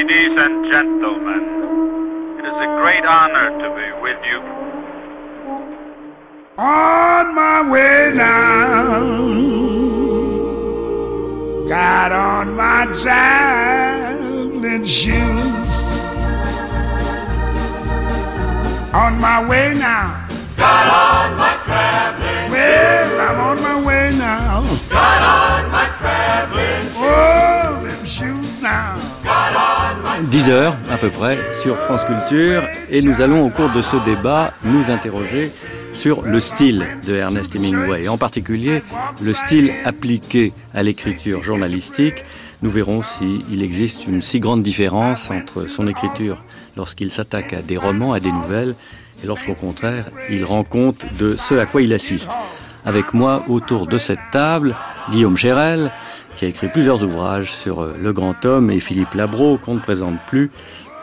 Ladies and gentlemen, it is a great honor to be with you. On my way now, got on my traveling shoes. On my way now. Got on my traveling Well, I'm on my way now. Got on my traveling oh, shoes. Oh, them shoes now. 10 heures à peu près sur France Culture et nous allons au cours de ce débat nous interroger sur le style de Ernest Hemingway, en particulier le style appliqué à l'écriture journalistique. Nous verrons s'il existe une si grande différence entre son écriture lorsqu'il s'attaque à des romans, à des nouvelles, et lorsqu'au contraire il rend compte de ce à quoi il assiste. Avec moi autour de cette table, Guillaume Chérel, qui a écrit plusieurs ouvrages sur euh, le grand homme, et Philippe Labro, qu'on ne présente plus,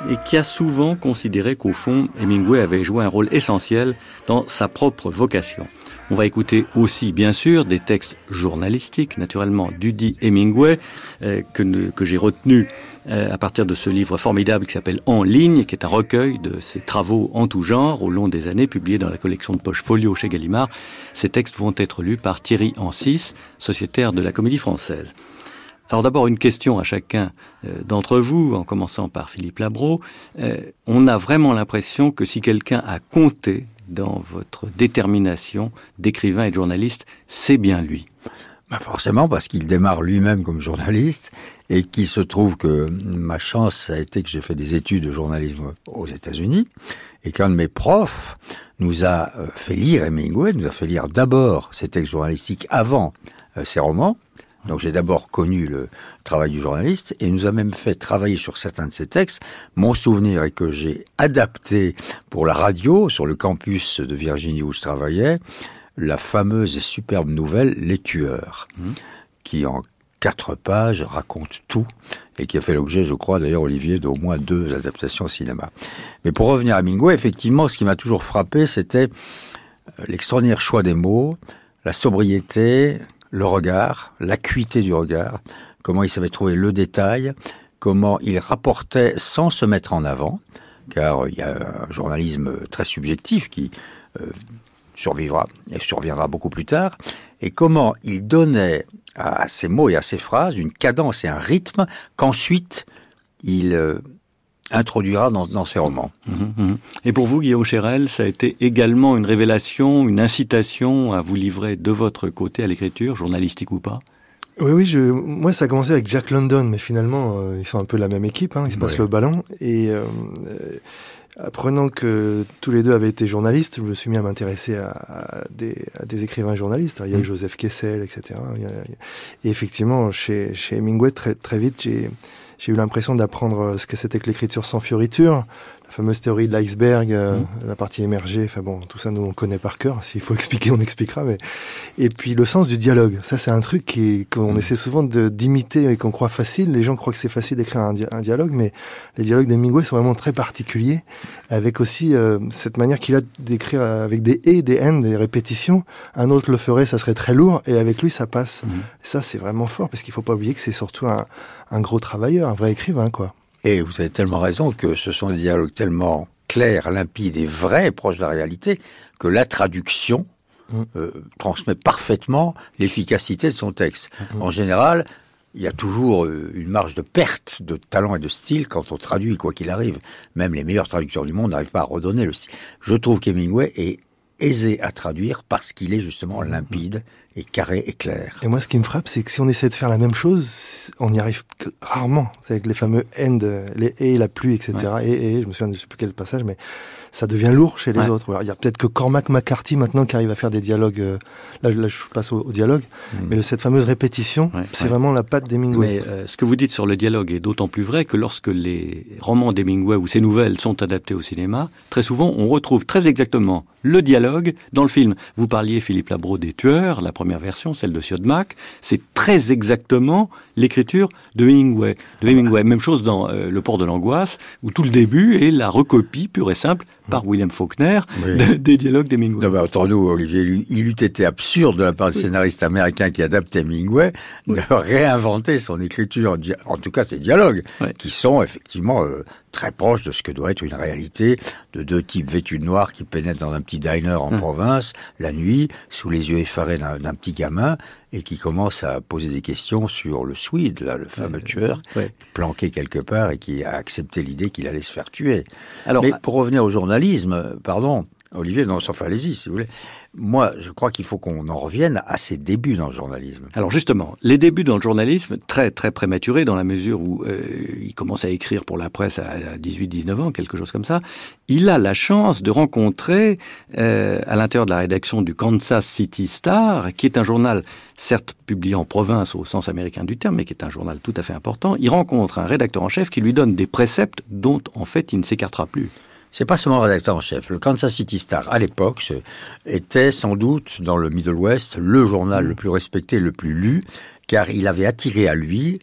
et qui a souvent considéré qu'au fond, Hemingway avait joué un rôle essentiel dans sa propre vocation. On va écouter aussi, bien sûr, des textes journalistiques, naturellement, d'Udi Hemingway, euh, que, que j'ai retenu euh, à partir de ce livre formidable qui s'appelle En ligne, qui est un recueil de ses travaux en tout genre au long des années, publiés dans la collection de poche Folio chez Gallimard. Ces textes vont être lus par Thierry Ancis, sociétaire de la Comédie Française. Alors d'abord une question à chacun euh, d'entre vous, en commençant par Philippe Labro. Euh, on a vraiment l'impression que si quelqu'un a compté dans votre détermination d'écrivain et de journaliste, c'est bien lui. Bah forcément, parce qu'il démarre lui-même comme journaliste et qu'il se trouve que ma chance a été que j'ai fait des études de journalisme aux États-Unis et qu'un de mes profs nous a euh, fait lire Hemingway, nous a fait lire d'abord ses textes journalistiques avant ses romans. Donc j'ai d'abord connu le travail du journaliste et nous a même fait travailler sur certains de ses textes. Mon souvenir est que j'ai adapté pour la radio sur le campus de Virginie où je travaillais la fameuse et superbe nouvelle Les Tueurs, qui en quatre pages raconte tout et qui a fait l'objet, je crois d'ailleurs, Olivier, d'au moins deux adaptations au cinéma. Mais pour revenir à Mingo, effectivement, ce qui m'a toujours frappé, c'était euh, l'extraordinaire choix des mots, la sobriété, le regard, l'acuité du regard, comment il savait trouver le détail, comment il rapportait sans se mettre en avant, car il y a un journalisme très subjectif qui euh, survivra et surviendra beaucoup plus tard, et comment il donnait à ses mots et à ses phrases une cadence et un rythme qu'ensuite il euh, introduira dans, dans ses romans. Mhm, mhm. Et pour vous, Guillaume Chérel, ça a été également une révélation, une incitation à vous livrer de votre côté à l'écriture, journalistique ou pas? Oui, oui, je, moi ça a commencé avec Jack London, mais finalement euh, ils sont un peu la même équipe, hein, ils se passent Ouais. le ballon. Et euh, euh, apprenant que tous les deux avaient été journalistes, je me suis mis à m'intéresser à, à des, à des écrivains journalistes. Il y a. Joseph Kessel, etc. Il y a- Et effectivement, chez, chez Hemingway, très, très vite, j'ai j'ai eu l'impression d'apprendre ce que c'était que l'écriture sans fioriture. La fameuse théorie de l'iceberg, euh, la partie émergée, enfin bon, tout ça nous on connaît par cœur. S'il faut expliquer, on expliquera. Mais et puis le sens du dialogue, ça c'est un truc qui qu'on essaie souvent d'imiter et qu'on croit facile. Les gens croient que c'est facile d'écrire un, un dialogue, mais les dialogues d'Hemingway sont vraiment très particuliers, avec aussi euh, cette manière qu'il a d'écrire avec des et, des and, des répétitions. Un autre le ferait, ça serait très lourd, et avec lui ça passe. Mhm. Ça c'est vraiment fort parce qu'il faut pas oublier que c'est surtout un, un gros travailleur, un vrai écrivain, quoi. Et vous avez tellement raison que ce sont des dialogues tellement clairs, limpides et vrais, proches de la réalité, que la traduction Mm. euh, transmet parfaitement l'efficacité de son texte. Mm. En général, il y a toujours euh, une marge de perte de talent et de style quand on traduit, quoi qu'il arrive. Même les meilleurs traducteurs du monde n'arrivent pas à redonner le style. Je trouve qu'Hemingway est aisé à traduire parce qu'il est justement limpide et carré et clair. Et moi, ce qui me frappe, c'est que si on essaie de faire la même chose, on y arrive que rarement. C'est avec les fameux end, les et, la pluie, etc. Et, et, je me souviens je sais plus quel passage, mais ça devient lourd chez les Ouais. autres. Alors, il y a peut-être que Cormac McCarthy maintenant qui arrive à faire des dialogues. euh, là, je- là, je passe au, au dialogue. Mais le- cette fameuse répétition, Ouais, c'est ouais. vraiment la patte d'Hemingway. Mais euh, ce que vous dites sur le dialogue est d'autant plus vrai que lorsque les romans d'Hemingway ou ses nouvelles sont adaptés au cinéma, très souvent on retrouve très exactement le dialogue dans le film. Vous parliez, Philippe Labro, des tueurs, la première version, celle de Siodmak. C'est très exactement l'écriture de Hemingway. De Hemingway. Même chose dans euh, Le port de l'angoisse, où tout le début est la recopie pure et simple par William Faulkner Oui. de- des dialogues d'Hemingway. Non, mais Olivier, il eût été absurde de la part du scénariste américain qui adapte Hemingway de réinventer son écriture, en tout cas ses dialogues, qui sont effectivement euh, très proches de ce que doit être une réalité de deux types vêtus de noir qui pénètrent dans un petit diner en Hum. province, la nuit, sous les yeux effarés d'un petit gamin, et qui commencent à poser des questions sur le Swede, là, le fameux tueur, ouais. planqué quelque part et qui a accepté l'idée qu'il allait se faire tuer. Alors, Mais pour revenir au journalisme, euh, pardon, Olivier, non, enfin, allez-y, si vous voulez. Moi, je crois qu'il faut qu'on en revienne à ses débuts dans le journalisme. Alors justement, les débuts dans le journalisme, très très prématurés dans la mesure où euh, il commence à écrire pour la presse à 18-19 ans, quelque chose comme ça, il a la chance de rencontrer euh, à l'intérieur de la rédaction du Kansas City Star, qui est un journal certes publié en province au sens américain du terme, mais qui est un journal tout à fait important, il rencontre un rédacteur en chef qui lui donne des préceptes dont en fait il ne s'écartera plus. C'est pas seulement le rédacteur en chef. Le Kansas City Star, à l'époque, était sans doute dans le Middle West le journal le plus respecté, le plus lu, car il avait attiré à lui,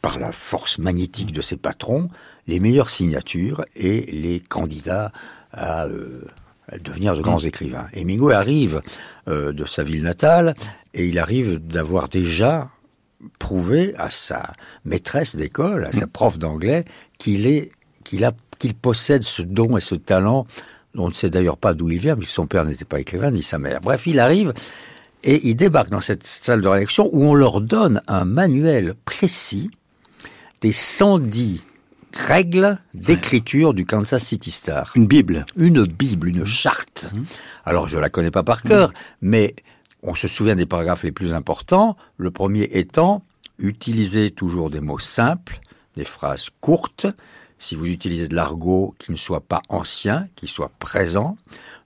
par la force magnétique de ses patrons, les meilleures signatures et les candidats à, euh, à devenir de grands écrivains. Hemingway arrive euh, de sa ville natale et il arrive d'avoir déjà prouvé à sa maîtresse d'école, à sa prof d'anglais, qu'il est, qu'il a, qu'il possède ce don et ce talent. On ne sait d'ailleurs pas d'où il vient, puisque son père n'était pas écrivain, ni sa mère. Bref, il arrive et il débarque dans cette salle de rédaction où on leur donne un manuel précis des 110 règles d'écriture du Kansas City Star Une Bible. une Bible, une charte. Alors, je la connais pas par cœur, mais on se souvient des paragraphes les plus importants. Le premier étant, utilisez toujours des mots simples, des phrases courtes. Si vous utilisez de l'argot qui ne soit pas ancien, qui soit présent,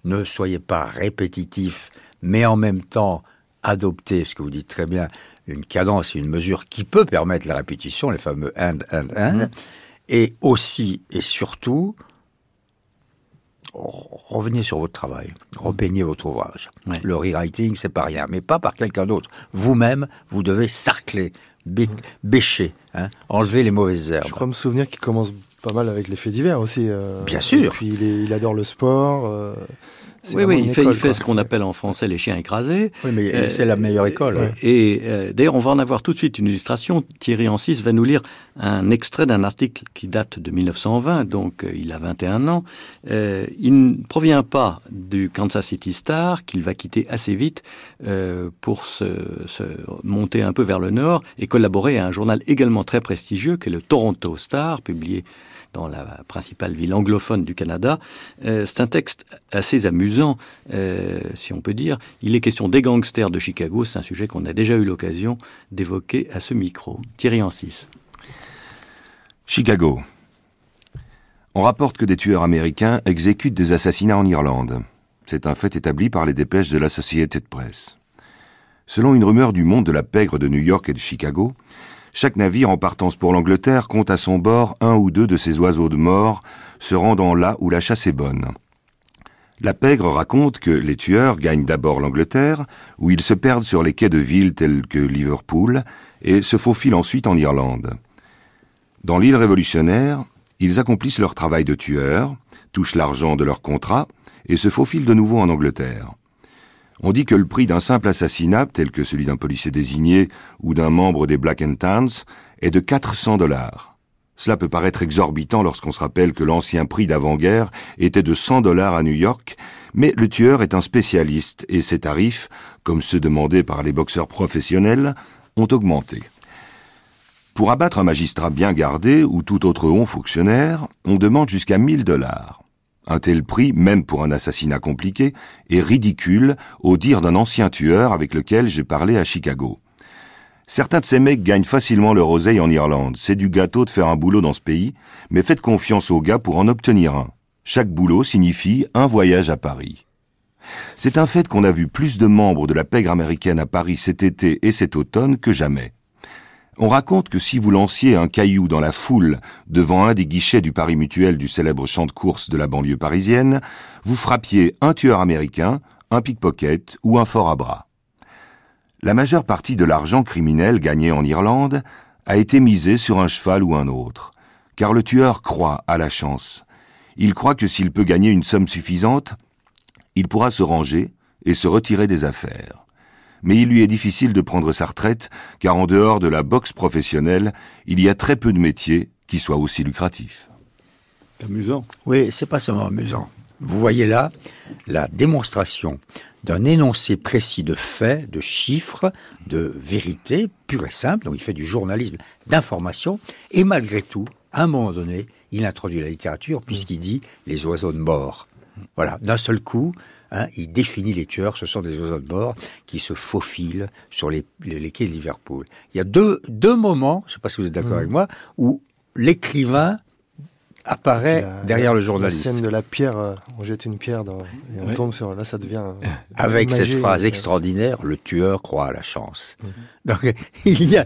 ne soyez pas répétitif, mais en même temps, adoptez, ce que vous dites très bien, une cadence et une mesure qui peut permettre la répétition, les fameux and, and, and. Et aussi et surtout, revenez sur votre travail, repeignez votre ouvrage. Le rewriting, c'est pas rien, mais pas par quelqu'un d'autre. Vous-même, vous devez sarcler, bé- bêcher, hein, enlever les mauvaises herbes. Je crois me souvenir qu'il commence pas mal avec les faits divers aussi. euh, Bien sûr. Et puis il, est- il adore le sport. euh, Oui, oui, il fait, il ce qu'on appelle en français les chiens écrasés. Oui, mais Euh, c'est la meilleure école. ouais. Et euh, d'ailleurs, on va en avoir tout de suite une illustration. Thierry Ancis va nous lire un extrait d'un article qui date de 1920, donc euh, il a 21 ans. Euh, il ne provient pas du Kansas City Star, qu'il va quitter assez vite euh, pour se, se monter un peu vers le nord et collaborer à un journal également très prestigieux, qui est le Toronto Star, publié dans la principale ville anglophone du Canada. Euh, c'est un texte assez amusant, euh, si on peut dire. Il est question des gangsters de Chicago. C'est un sujet qu'on a déjà eu l'occasion d'évoquer à ce micro. Thierry Ancis. Chicago. On rapporte que des tueurs américains exécutent des assassinats en Irlande. C'est un fait établi par les dépêches de l'Associated Press. Selon une rumeur du monde de la pègre de New York et de Chicago, chaque navire en partance pour l'Angleterre compte à son bord un ou deux de ces oiseaux de mort se rendant là où la chasse est bonne. La pègre raconte que les tueurs gagnent d'abord l'Angleterre, où ils se perdent sur les quais de villes telles que Liverpool, et se faufilent ensuite en Irlande. Dans l'île révolutionnaire, ils accomplissent leur travail de tueurs, touchent l'argent de leur contrat et se faufilent de nouveau en Angleterre. On dit que le prix d'un simple assassinat, tel que celui d'un policier désigné ou d'un membre des Black and Tans, est de 400 dollars. Cela peut paraître exorbitant lorsqu'on se rappelle que l'ancien prix d'avant-guerre était de 100 dollars à New York, mais le tueur est un spécialiste et ses tarifs, comme ceux demandés par les boxeurs professionnels, ont augmenté. Pour abattre un magistrat bien gardé ou tout autre haut fonctionnaire, on demande jusqu'à 1000 dollars. Un tel prix, même pour un assassinat compliqué, est ridicule au dire d'un ancien tueur avec lequel j'ai parlé à Chicago. Certains de ces mecs gagnent facilement leur oseille en Irlande. C'est du gâteau de faire un boulot dans ce pays, mais faites confiance aux gars pour en obtenir un. Chaque boulot signifie un voyage à Paris. C'est un fait qu'on a vu plus de membres de la pègre américaine à Paris cet été et cet automne que jamais. On raconte que si vous lanciez un caillou dans la foule devant un des guichets du Paris Mutuel du célèbre champ de course de la banlieue parisienne, vous frappiez un tueur américain, un pickpocket ou un fort à bras. La majeure partie de l'argent criminel gagné en Irlande a été misé sur un cheval ou un autre, car le tueur croit à la chance. Il croit que s'il peut gagner une somme suffisante, il pourra se ranger et se retirer des affaires. Mais il lui est difficile de prendre sa retraite, car en dehors de la boxe professionnelle, il y a très peu de métiers qui soient aussi lucratifs. Amusant. Oui, c'est pas seulement amusant. Vous voyez là la démonstration d'un énoncé précis de faits, de chiffres, de vérités pure et simple. Donc il fait du journalisme d'information. Et malgré tout, à un moment donné, il introduit la littérature puisqu'il dit les oiseaux de mort. Voilà, d'un seul coup, hein, il définit les tueurs. Ce sont des oiseaux de mort qui se faufilent sur les, les, les quais de Liverpool. Il y a deux, deux moments, je ne sais pas si vous êtes d'accord avec moi, où l'écrivain apparaît La- derrière le La journaliste. scène de la pierre, euh, on jette une pierre dans, et on Ouais. tombe sur. Là, ça devient. euh, avec cette phrase euh, extraordinaire, le tueur croit à la chance. Mhm. Donc il y a,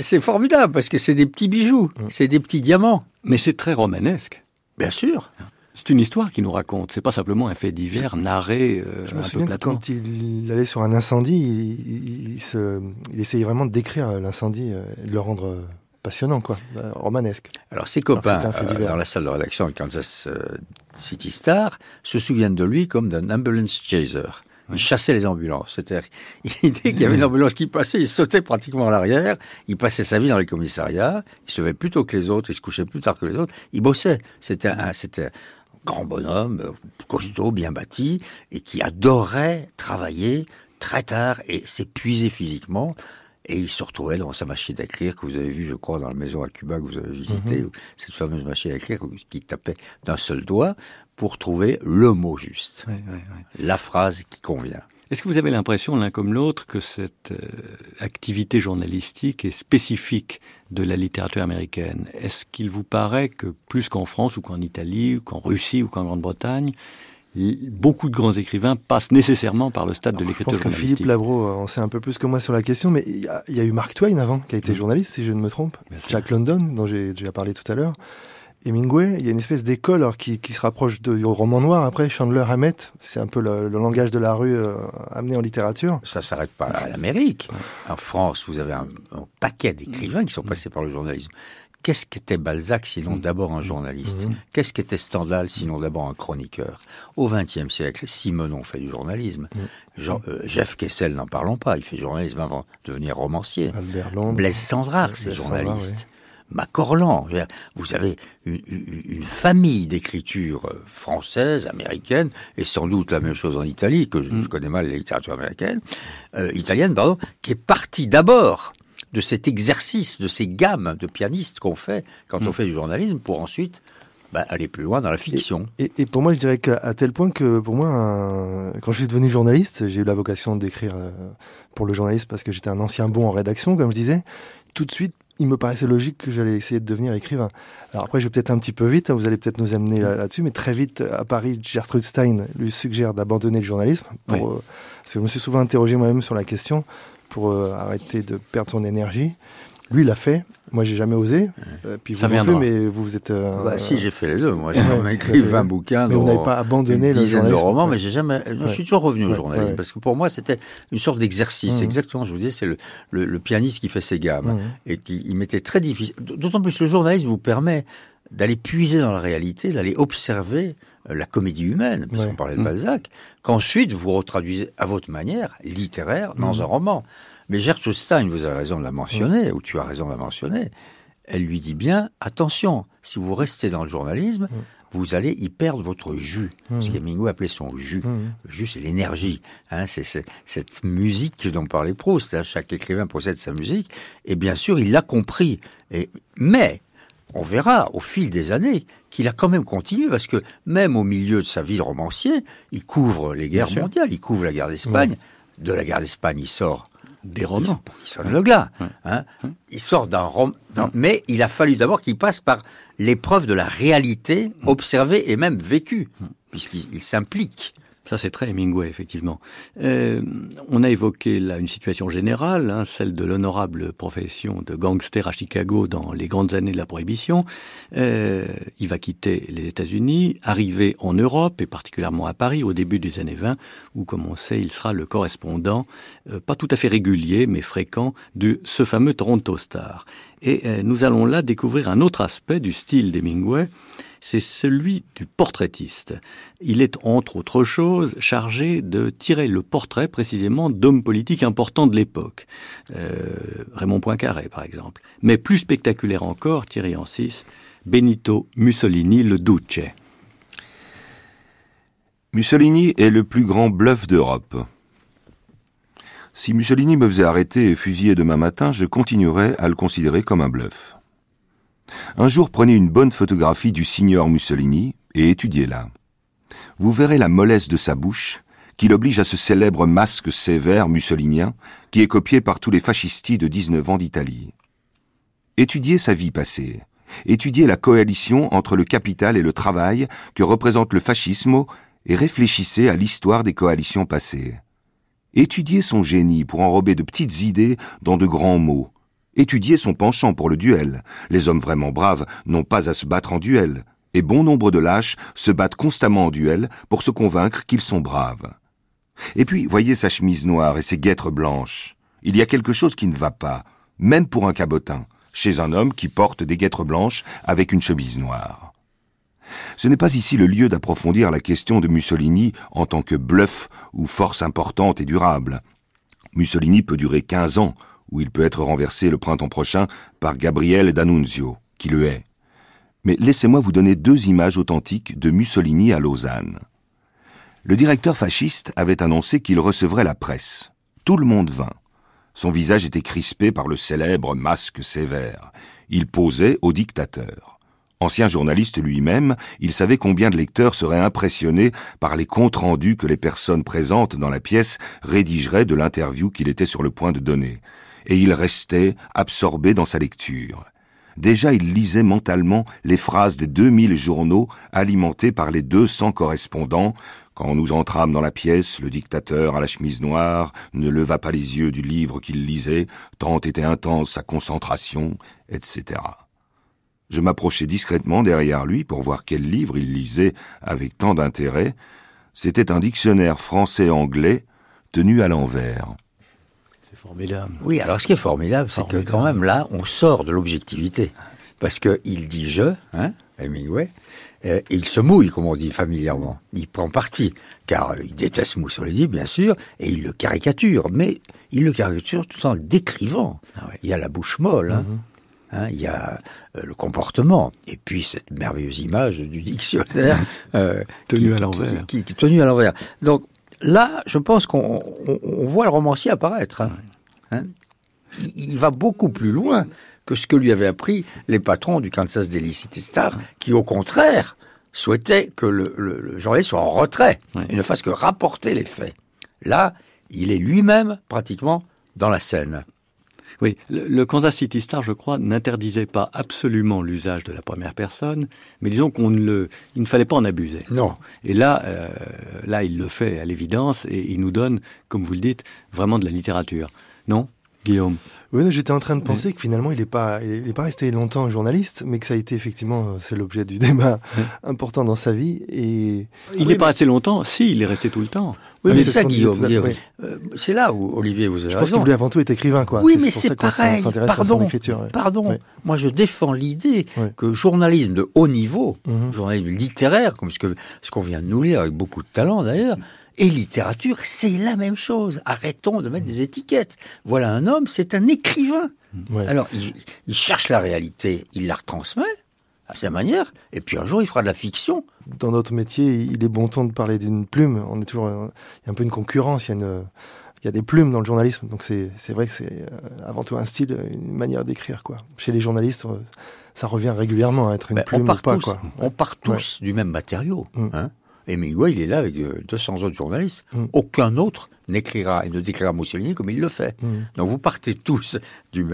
c'est formidable parce que c'est des petits bijoux, Mhm. c'est des petits diamants. Mais c'est très romanesque. Bien sûr. C'est une histoire qui nous raconte. C'est pas simplement un fait divers narré euh, Je un me peu souviens que platement. quand il allait sur un incendie, il, il- il se, il essayait vraiment de décrire l'incendie euh, et de le rendre euh, passionnant, quoi, romanesque. Alors ses copains un euh, dans la salle de rédaction de Kansas City Star se souviennent de lui comme d'un ambulance chaser. Il chassait les ambulances. C'est-à-dire, il dès qu'il y avait une ambulance qui passait, il sautait pratiquement à l'arrière. Il passait sa vie dans les commissariats. Il se levait plus tôt que les autres. Il se couchait plus tard que les autres. Il bossait. C'était un, c'était un grand bonhomme, euh, costaud, bien bâti, et qui adorait travailler très tard et s'épuiser physiquement. Et il se retrouvait devant sa machine à écrire que vous avez vu, je crois, dans la maison à Cuba que vous avez visitée, cette fameuse machine à écrire qui tapait d'un seul doigt pour trouver le mot juste, la phrase qui convient. Est-ce que vous avez l'impression, l'un comme l'autre, que cette euh, activité journalistique est spécifique de la littérature américaine? Est-ce qu'il vous paraît que plus qu'en France ou qu'en Italie ou qu'en Russie ou qu'en Grande-Bretagne, beaucoup de grands écrivains passent nécessairement par le stade de Je l'écriture pense que journalistique? Philippe Labro euh, en sait un peu plus que moi sur la question, mais il y a, il y a eu Mark Twain avant, qui a été journaliste, si je ne me trompe. Bien sûr. Jack London, dont j'ai déjà parlé tout à l'heure. Hemingway, il y a une espèce d'école qui, qui se rapproche de- du roman noir. Après, Chandler Hammett, c'est un peu le, le langage de la rue euh, amené en littérature. Ça s'arrête pas à l'Amérique. En France, vous avez un, un paquet d'écrivains qui sont passés par le journalisme. Qu'est-ce qu'était Balzac sinon d'abord un journaliste Qu'est-ce qu'était Stendhal sinon d'abord un chroniqueur Au XXe siècle, Simenon fait du journalisme. Jean- euh, Jeff Kessel, n'en parlons pas, il fait journalisme avant de devenir romancier. Albert Londres. Blaise Sandrard, c'est journaliste. Macorlan, vous avez une, famille d'écriture euh, française, américaine, et sans doute la même chose en Italie, que je, je connais mal la littérature américaine, euh, italienne, pardon, qui est partie d'abord de cet exercice, de ces gammes de pianistes qu'on fait quand on fait du journalisme, pour ensuite bah, aller plus loin dans la fiction. Et, et pour moi, je dirais qu'à tel point que pour moi, un- quand je suis devenu journaliste, j'ai eu la vocation d'écrire euh, pour le journalisme parce que j'étais un ancien bon en rédaction, comme je disais. Tout de suite, il me paraissait logique que j'allais essayer de devenir écrivain. Alors après, je vais peut-être un petit peu vite, hein, vous allez peut-être nous amener là- là-dessus, mais très vite, à Paris, Gertrude Stein lui suggère d'abandonner le journalisme. Pour, Oui. euh, parce que je me suis souvent interrogé moi-même sur la question pour euh, arrêter de perdre son énergie. Lui, il l'a fait. Moi, j'ai jamais osé. Euh, puis Ça vous non plus, mais vous, vous êtes. euh, Bah, si, j'ai fait les deux. Moi, j'ai écrit tout à fait. 20 bouquins. Mais vous n'avez pas abandonné une le de romans, mais j'ai jamais. Je Ouais. suis toujours revenu au journalisme ouais. parce que pour moi c'était une sorte d'exercice. Mhm. Exactement, je vous dis, c'est le, le, le pianiste qui fait ses gammes Mhm. et qui il m'était très difficile. D'autant plus le journalisme vous permet d'aller puiser dans la réalité, d'aller observer euh, la comédie humaine, puisqu'on parlait de Mhm. Balzac, qu'ensuite vous retraduisez à votre manière littéraire dans un roman. Mais Gertrude Stein, vous avez raison de la mentionner, ou tu as raison de la mentionner, elle lui dit bien, attention, si vous restez dans le journalisme, vous allez y perdre votre jus. Ce qu'Hemingway appelait son jus. Le jus, c'est l'énergie. Hein, c'est cette musique dont parlait Proust. hein, chaque écrivain possède sa musique. Et bien sûr, il l'a compris. Et, mais, on verra au fil des années qu'il a quand même continué, parce que même au milieu de sa vie de romancier, il couvre les guerres mondiales, il couvre la guerre d'Espagne. De la guerre d'Espagne, il sort Des romans. il sort Le Glas. Hein il sort d'un roman. Mais il a fallu d'abord qu'il passe par l'épreuve de la réalité observée et même vécue, puisqu'il il s'implique Ça, c'est très Hemingway, effectivement. Euh, on a évoqué là une situation générale, hein, celle de l'honorable profession de gangster à Chicago dans les grandes années de la Prohibition. Euh, il va quitter les États-Unis, arriver en Europe, et particulièrement à Paris, au début des années 20, où, comme on sait, il sera le correspondant, euh, pas tout à fait régulier, mais fréquent, de ce fameux Toronto Star. Et euh, nous allons là découvrir un autre aspect du style d'Hemingway, c'est celui du portraitiste. Il est, entre autres choses, chargé de tirer le portrait précisément d'hommes politiques importants de l'époque. Euh, Raymond Poincaré, par exemple. Mais plus spectaculaire encore, Thierry Ancis, Benito Mussolini le Duce. Mussolini est le plus grand bluff d'Europe. Si Mussolini me faisait arrêter et fusiller demain matin, je continuerais à le considérer comme un bluff. Un jour, prenez une bonne photographie du signor Mussolini et étudiez-la. Vous verrez la mollesse de sa bouche, qui l'oblige à ce célèbre masque sévère mussolinien, qui est copié par tous les fascistis de 19 ans d'Italie. Étudiez sa vie passée. Étudiez la coalition entre le capital et le travail que représente le fascisme et réfléchissez à l'histoire des coalitions passées. Étudiez son génie pour enrober de petites idées dans de grands mots, Étudier son penchant pour le duel. Les hommes vraiment braves n'ont pas à se battre en duel, et bon nombre de lâches se battent constamment en duel pour se convaincre qu'ils sont braves. Et puis, voyez sa chemise noire et ses guêtres blanches. Il y a quelque chose qui ne va pas, même pour un cabotin, chez un homme qui porte des guêtres blanches avec une chemise noire. Ce n'est pas ici le lieu d'approfondir la question de Mussolini en tant que bluff ou force importante et durable. Mussolini peut durer quinze ans, où il peut être renversé le printemps prochain par Gabriel D'Annunzio, qui le hait. Mais laissez-moi vous donner deux images authentiques de Mussolini à Lausanne. Le directeur fasciste avait annoncé qu'il recevrait la presse. Tout le monde vint. Son visage était crispé par le célèbre masque sévère. Il posait au dictateur. Ancien journaliste lui-même, il savait combien de lecteurs seraient impressionnés par les comptes rendus que les personnes présentes dans la pièce rédigeraient de l'interview qu'il était sur le point de donner et il restait absorbé dans sa lecture. Déjà il lisait mentalement les phrases des deux mille journaux alimentés par les deux cents correspondants. Quand nous entrâmes dans la pièce, le dictateur à la chemise noire ne leva pas les yeux du livre qu'il lisait, tant était intense sa concentration, etc. Je m'approchai discrètement derrière lui pour voir quel livre il lisait avec tant d'intérêt. C'était un dictionnaire français-anglais tenu à l'envers. Formidable. Oui, alors ce qui est formidable, c'est que quand même là, on sort de l'objectivité. Parce qu'il dit je, hein, Hemingway, euh, et il se mouille, comme on dit familièrement. Il prend parti, car il déteste Mussolini, bien sûr, et il le caricature, mais il le caricature tout en le décrivant. Ah Il y a la bouche molle, hein. Mhm. Hein, il y a euh, le comportement, et puis cette merveilleuse image du dictionnaire euh, tenu à l'envers. Qui, qui, tenu à l'envers. Donc là, je pense qu'on voit le romancier apparaître. Hein. Hein. il, va beaucoup plus loin que ce que lui avaient appris les patrons du Kansas Daily City Star, qui au contraire souhaitaient que le, journaliste soit en retrait et ne fasse que rapporter les faits. Là, il est lui-même pratiquement dans la scène. Oui, le, Kansas City Star, je crois, n'interdisait pas absolument l'usage de la première personne, mais disons qu'on ne le, il ne fallait pas en abuser. Non. Et là, euh, là, il le fait à l'évidence et il nous donne, comme vous le dites, vraiment de la littérature. Non Guillaume? Oui, j'étais en train de penser que finalement, il n'est pas, il pas resté longtemps journaliste, mais que ça a été effectivement, euh, c'est l'objet du débat important dans sa vie. Et il n'est pas resté longtemps? Si, il est resté tout le temps. Oui, mais, c'est ça, Guillaume. Euh, c'est là où Olivier vous avez Je pense qu'il voulait avant tout être écrivain, quoi. Oui, mais c'est pareil. Pardon. Pardon. Moi, je défends l'idée que journalisme de haut niveau, mhm. journalisme littéraire, comme ce que ce qu'on vient de nous lire avec beaucoup de talent d'ailleurs, et littérature, c'est la même chose. Arrêtons de mettre des étiquettes. Voilà un homme, c'est un écrivain. Alors, il, cherche la réalité, il la retransmet à sa manière, et puis un jour, il fera de la fiction. Dans notre métier, il est bon ton de parler d'une plume. On est toujours, il y a un peu une concurrence, il y a une, il y a des plumes dans le journalisme, donc c'est vrai que c'est euh, avant tout un style, une manière d'écrire. quoi. Chez les journalistes, euh, ça revient régulièrement à être une plume on part ou pas. Tous, quoi. On part tous du même matériau. Mm. Hein et Miguel, il est là avec 200 euh, autres journalistes. Mm. Aucun autre n'écrira et ne décrira Mussolini comme il le fait. Mm. Donc vous partez tous du,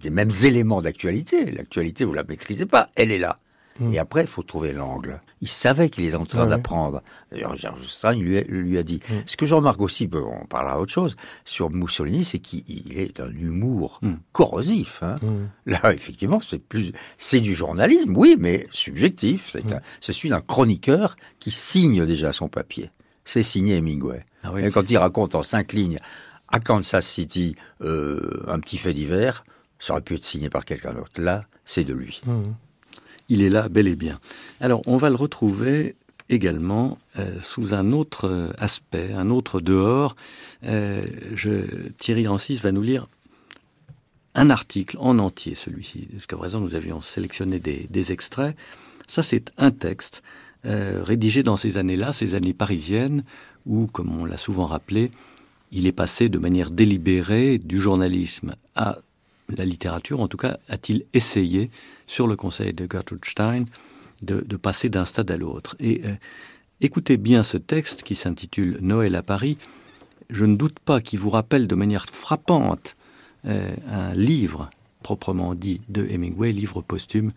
des mêmes éléments d'actualité. L'actualité, vous la maîtrisez pas, elle est là. Et après, il faut trouver l'angle. Il savait qu'il est en train ouais. d'apprendre. D'ailleurs, Stein lui, a- lui a dit. Ce que je remarque aussi, bon, on parlera autre chose, sur Mussolini, c'est qu'il il est d'un humour corrosif. hein. Là, effectivement, c'est plus, c'est du journalisme, oui, mais subjectif. C'est celui d'un chroniqueur qui signe déjà son papier. C'est signé Hemingway. Ah oui. Et quand il raconte en cinq lignes à Kansas City euh, un petit fait divers, ça aurait pu être signé par quelqu'un d'autre. Là, c'est de lui. Il est là, bel et bien. Alors, on va le retrouver également euh, sous un autre euh, aspect, un autre dehors. Euh, Thierry Rancis va nous lire un article en entier, celui-ci. Jusqu'à présent, nous avions sélectionné des, extraits. Ça, c'est un texte rédigé dans ces années-là, ces années parisiennes, où, comme on l'a souvent rappelé, il est passé de manière délibérée du journalisme à la littérature. En tout cas, a-t-il essayé, sur le conseil de Gertrude Stein, de, passer d'un stade à l'autre. Et euh, écoutez bien ce texte qui s'intitule Noël à Paris. Je ne doute pas qu'il vous rappelle de manière frappante euh, un livre proprement dit de Hemingway, livre posthume.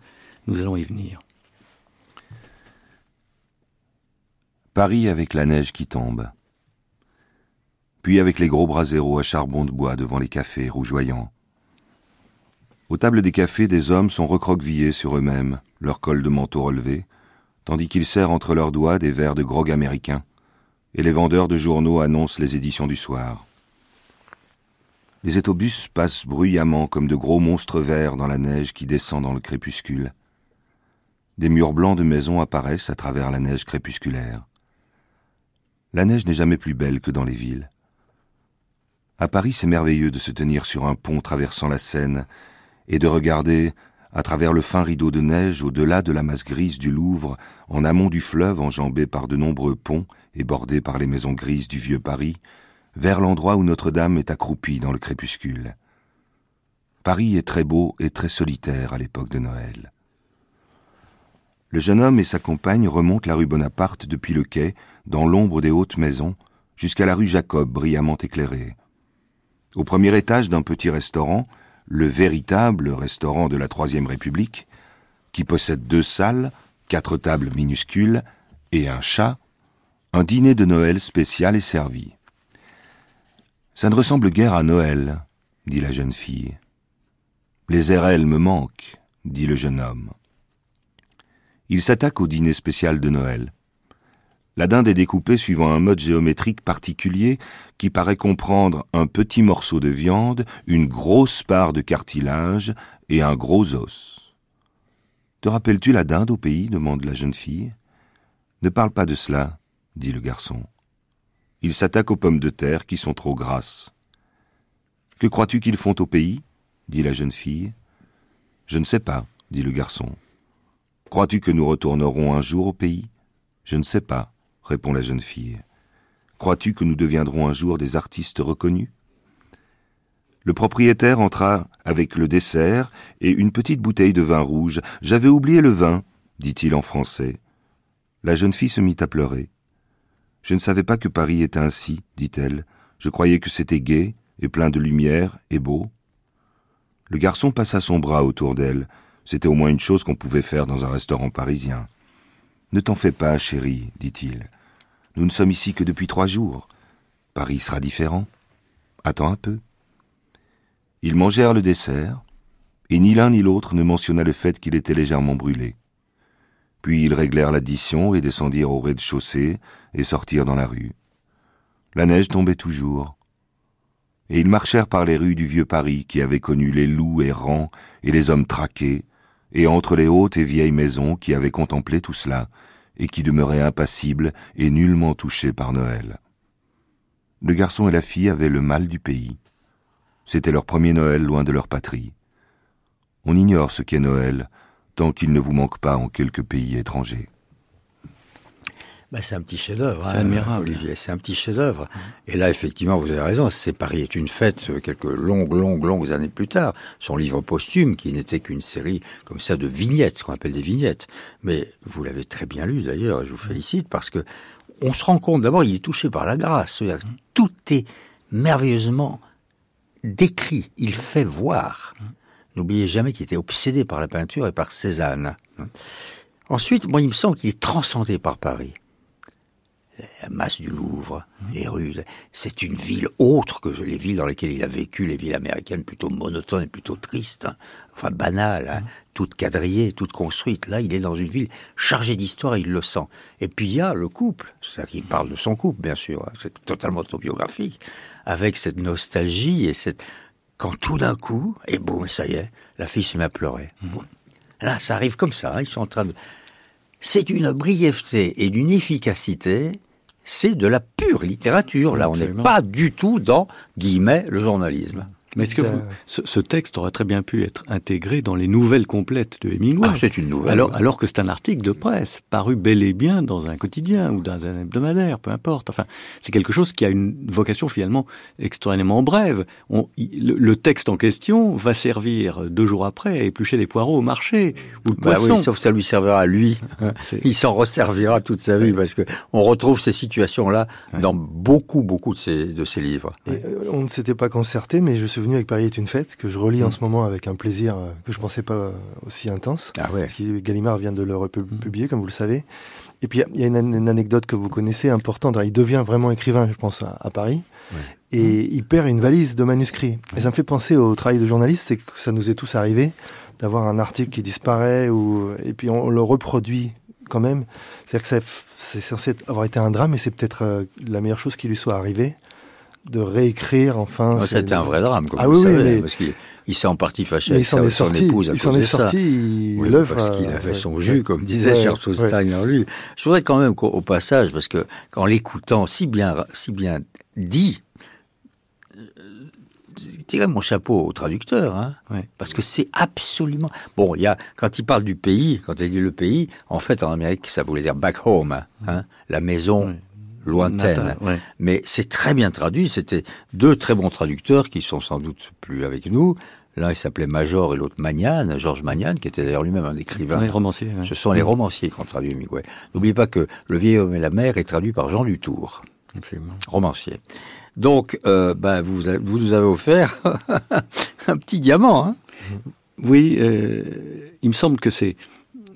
Nous allons y venir. Paris avec la neige qui tombe. Puis avec les gros braséros à charbon de bois devant les cafés rougeoyants. Aux tables des cafés, des hommes sont recroquevillés sur eux-mêmes, leur col de manteau relevé, tandis qu'ils serrent entre leurs doigts des verres de grog américain, et les vendeurs de journaux annoncent les éditions du soir. Les étobus passent bruyamment comme de gros monstres verts dans la neige qui descend dans le crépuscule. Des murs blancs de maisons apparaissent à travers la neige crépusculaire. La neige n'est jamais plus belle que dans les villes. À Paris, c'est merveilleux de se tenir sur un pont traversant la Seine et de regarder, à travers le fin rideau de neige au-delà de la masse grise du Louvre, en amont du fleuve enjambé par de nombreux ponts et bordé par les maisons grises du vieux Paris, vers l'endroit où Notre-Dame est accroupie dans le crépuscule. Paris est très beau et très solitaire à l'époque de Noël. Le jeune homme et sa compagne remontent la rue Bonaparte depuis le quai, dans l'ombre des hautes maisons, jusqu'à la rue Jacob brillamment éclairée. Au premier étage d'un petit restaurant, le véritable restaurant de la Troisième République, qui possède deux salles, quatre tables minuscules et un chat, un dîner de Noël spécial est servi. Ça ne ressemble guère à Noël, dit la jeune fille. Les RL me manquent, dit le jeune homme. Il s'attaque au dîner spécial de Noël. La dinde est découpée suivant un mode géométrique particulier qui paraît comprendre un petit morceau de viande, une grosse part de cartilage et un gros os. Te rappelles-tu la dinde au pays demande la jeune fille. Ne parle pas de cela, dit le garçon. Il s'attaque aux pommes de terre qui sont trop grasses. Que crois-tu qu'ils font au pays? dit la jeune fille. Je ne sais pas, dit le garçon. Crois-tu que nous retournerons un jour au pays? Je ne sais pas, répond la jeune fille. Crois-tu que nous deviendrons un jour des artistes reconnus? Le propriétaire entra avec le dessert et une petite bouteille de vin rouge. J'avais oublié le vin, dit-il en français. La jeune fille se mit à pleurer. Je ne savais pas que Paris était ainsi, dit-elle. Je croyais que c'était gai et plein de lumière et beau. Le garçon passa son bras autour d'elle. C'était au moins une chose qu'on pouvait faire dans un restaurant parisien. Ne t'en fais pas, chérie, dit-il. Nous ne sommes ici que depuis trois jours. Paris sera différent. Attends un peu. Ils mangèrent le dessert, et ni l'un ni l'autre ne mentionna le fait qu'il était légèrement brûlé. Puis ils réglèrent l'addition et descendirent au rez-de-chaussée et sortirent dans la rue. La neige tombait toujours. Et ils marchèrent par les rues du vieux Paris qui avait connu les loups errants et les hommes traqués, et entre les hautes et vieilles maisons qui avaient contemplé tout cela, et qui demeuraient impassibles et nullement touchés par Noël. Le garçon et la fille avaient le mal du pays. C'était leur premier Noël loin de leur patrie. On ignore ce qu'est Noël, tant qu'il ne vous manque pas en quelque pays étranger. Bah, c'est un petit chef-d'œuvre, C'est hein, admirable. Olivier. C'est un petit chef-d'œuvre. Et là, effectivement, vous avez raison. C'est Paris est une fête euh, quelques longues, longues, longues années plus tard. Son livre posthume, qui n'était qu'une série comme ça de vignettes, ce qu'on appelle des vignettes. Mais vous l'avez très bien lu d'ailleurs. et Je vous félicite parce que on se rend compte. D'abord, il est touché par la grâce. Tout est merveilleusement décrit. Il fait voir. N'oubliez jamais qu'il était obsédé par la peinture et par Cézanne. Ensuite, moi, il me semble qu'il est transcendé par Paris. La masse du Louvre, les rues, c'est une ville autre que les villes dans lesquelles il a vécu, les villes américaines plutôt monotones et plutôt tristes, hein. enfin banales, hein. toutes quadrillées, toutes construites. Là, il est dans une ville chargée d'histoire, il le sent. Et puis il y a le couple, c'est-à-dire qu'il parle de son couple, bien sûr, hein. c'est totalement autobiographique, avec cette nostalgie et cette... Quand tout d'un coup, et bon, ça y est, la fille se met à pleurer. Boum. Là, ça arrive comme ça, ils sont en train de... C'est d'une brièveté et d'une efficacité c'est de la pure littérature. Là, on n'est pas du tout dans, guillemets, le journalisme. Mais est-ce que vous- ce, ce texte aurait très bien pu être intégré dans les nouvelles complètes de Hemingway Ah, c'est une nouvelle. alors, alors que c'est un article de presse, paru bel et bien dans un quotidien ou dans un hebdomadaire, peu importe. Enfin, c'est quelque chose qui a une vocation finalement extrêmement brève. On- il- le, le texte en question va servir deux jours après à éplucher des poireaux au marché ou de Bah oui, poissons. sauf que ça lui servira à lui. C'est- Il s'en resservira toute sa vie parce que on retrouve ces situations-là dans beaucoup, beaucoup de ses, de ses livres. Et, euh, on ne s'était pas concerté, mais je suis venu avec Paris est une fête, que je relis en ce moment avec un plaisir euh, que je pensais pas euh, aussi intense. Ah ouais. Parce que Gallimard vient de le republier, comme vous le savez. Et puis, il y a une, une anecdote que vous connaissez importante. Il devient vraiment écrivain, je pense, à, à Paris. Et il perd une valise de manuscrits. Et ça me fait penser au travail de journaliste, c'est que ça nous est tous arrivé d'avoir un article qui disparaît, ou, et puis on, le reproduit quand même. C'est-à-dire que c'est censé avoir été un drame, mais c'est peut-être euh, la meilleure chose qui lui soit arrivée, de réécrire enfin. Ah, C'était un vrai drame, comme Ah vous oui, savez, mais- parce qu'il il s'est en partie fâché Mais avec sa- son sorti. épouse à Il s'en est sorti. Oui, l'œuvre. parce qu'il euh, fait son jus, comme disait Ouais, Charles ouais. Lui. Je voudrais quand même qu'au au passage, parce que qu'en l'écoutant si bien, si bien dit, euh, tirer mon chapeau au traducteur, hein, Ouais. parce que c'est absolument. Bon, il y a quand il parle du pays, quand il dit le pays, en fait en Amérique ça voulait dire back home, hein, la maison. Lointaine. Ouais. Mais c'est très bien traduit. C'était deux très bons traducteurs qui sont sans doute plus avec nous. L'un, il s'appelait Major et l'autre Magnan, Georges Magnan, qui était d'ailleurs lui-même un écrivain. Ouais, romancier. ouais. Ce sont les romanciers qui ont traduit Hemingway. N'oubliez pas que Le vieil homme et la mer est traduit par Jean Dutour, Absolument. romancier. Donc, euh, bah, vous, vous nous avez offert un petit diamant. Hein Oui, euh, il me semble que c'est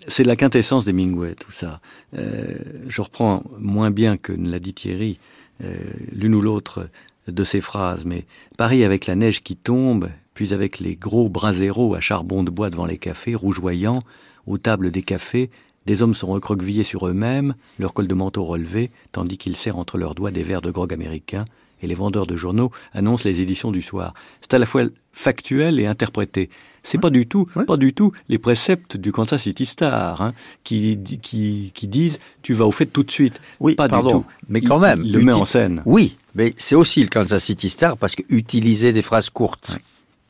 c'est la quintessence d'Hemingway, tout ça. Euh, je reprends moins bien que ne l'a dit Thierry euh, l'une ou l'autre de ces phrases, mais Paris avec la neige qui tombe, puis avec les gros braséros à charbon de bois devant les cafés, rougeoyants, aux tables des cafés, des hommes sont recroquevillés sur eux-mêmes, leur col de manteau relevé, tandis qu'ils serrent entre leurs doigts des verres de grog américain, et les vendeurs de journaux annoncent les éditions du soir. C'est à la fois factuel et interprété. C'est pas du tout, pas du tout les préceptes du Kansas City Star hein, qui, qui, qui disent tu vas au fait tout de suite. Oui, pas pardon, du tout. mais Il- quand même, il le met en scène. Oui, mais c'est aussi le Kansas City Star parce que utiliser des phrases courtes.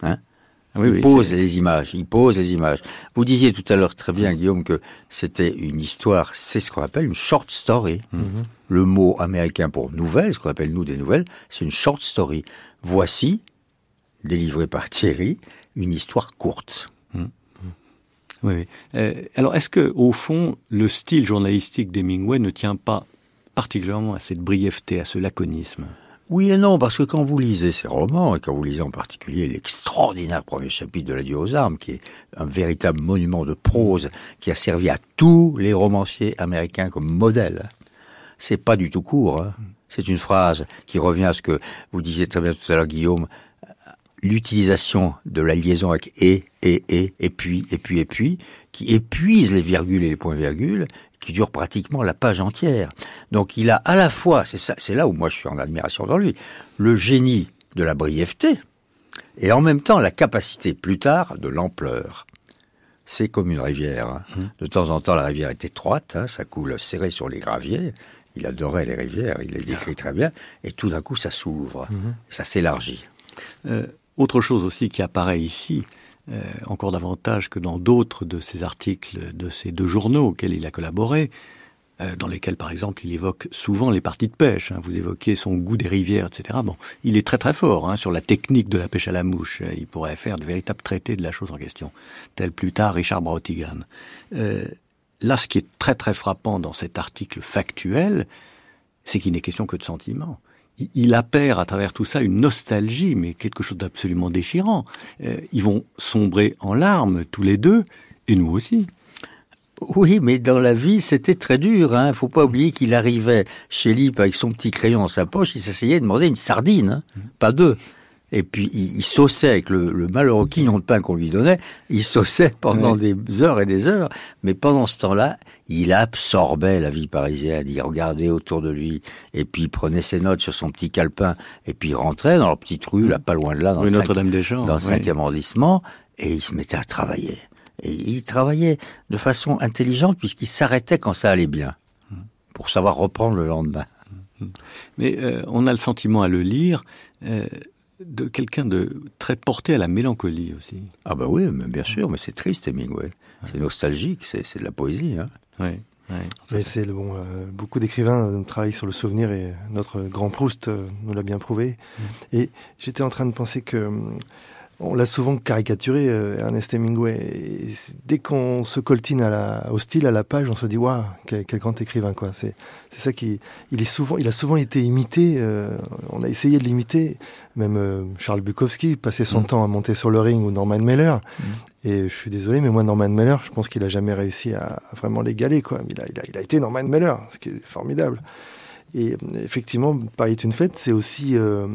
Hein Oui, il oui, pose les images, il pose les images. Vous disiez tout à l'heure très bien, Guillaume, que c'était une histoire, c'est ce qu'on appelle une short story. Mhm. Le mot américain pour nouvelle, ce qu'on appelle nous des nouvelles, c'est une short story. Voici, délivré par Thierry, une histoire courte. Oui, oui. Euh, alors, est-ce que, au fond, le style journalistique d'Hemingway ne tient pas particulièrement à cette brièveté, à ce laconisme? Oui et non, parce que quand vous lisez ces romans, et quand vous lisez en particulier l'extraordinaire premier chapitre de l'Adieu aux armes, qui est un véritable monument de prose, qui a servi à tous les romanciers américains comme modèle, c'est pas du tout court. hein. C'est une phrase qui revient à ce que vous disiez très bien tout à l'heure, Guillaume, l'utilisation de la liaison avec et, et, et, et puis, et puis, et puis, qui épuise les virgules et les points-virgules, qui dure pratiquement la page entière. Donc il a à la fois, c'est là où moi je suis en admiration dans lui, le génie de la brièveté, et en même temps la capacité plus tard de l'ampleur. C'est comme une rivière. hein. De temps en temps, la rivière est étroite, hein, ça coule serré sur les graviers. Il adorait les rivières, il les décrit très bien. Et tout d'un coup, ça s'ouvre, ça s'élargit. Euh, autre chose aussi qui apparaît ici, euh, encore davantage que dans d'autres de ces articles de ces deux journaux auxquels il a collaboré, euh, dans lesquels, par exemple, il évoque souvent les parties de pêche. hein. Vous évoquez son goût des rivières, etc. Bon, il est très très fort hein, sur la technique de la pêche à la mouche. Euh, Il pourrait faire de véritables traités de la chose en question, tel plus tard Richard Brautigan. Là, ce qui est très très frappant dans cet article factuel, c'est qu'il n'est question que de sentiments. Il- Il appert à travers tout ça une nostalgie, mais quelque chose d'absolument déchirant. Euh, ils vont sombrer en larmes tous les deux, et nous aussi. Oui, mais dans la vie, c'était très dur. Hein. Faut pas oublier qu'il arrivait chez Lip avec son petit crayon dans sa poche, il s'essayait de demander une sardine, hein. Mmh. pas deux. Et puis il, il saussait avec le, le malheureux quignon de pain qu'on lui donnait. Il saussait pendant des heures et des heures. Mais pendant ce temps-là, il absorbait la vie parisienne. Il regardait autour de lui. Et puis il prenait ses notes sur son petit calepin. Et puis il rentrait dans leur petite rue, là, pas loin de là, dans Rue le cinq- Notre-Dame-des-Champs, dans le oui. cinquième arrondissement. Et il se mettait à travailler. Et il travaillait de façon intelligente puisqu'il s'arrêtait quand ça allait bien. Pour savoir reprendre le lendemain. Mais euh, on a le sentiment à le lire euh, de quelqu'un de très porté à la mélancolie aussi. Ah bah oui, mais bien sûr, mais c'est triste Hemingway. C'est nostalgique, c'est c'est de la poésie. Hein. Ouais. Mais c'est le bon. euh, beaucoup d'écrivains euh, travaillent sur le souvenir et notre grand Proust euh, nous l'a bien prouvé. Et j'étais en train de penser que hum, on l'a souvent caricaturé, euh, Ernest Hemingway. Et dès qu'on se coltine à la, au style, à la page, on se dit waouh, quel, quel grand écrivain quoi. C'est c'est ça qui, il est souvent, il a souvent été imité. euh, on a essayé de l'imiter. Même euh, Charles Bukowski passait son Mm. temps à monter sur le ring ou Norman Mailer. Et je suis désolé, mais moi, Norman Mailer, je pense qu'il a jamais réussi à, à vraiment l'égaler, quoi. Il a, il, a, il a été Norman Mailer, ce qui est formidable. Et effectivement, Paris est une fête, c'est aussi euh,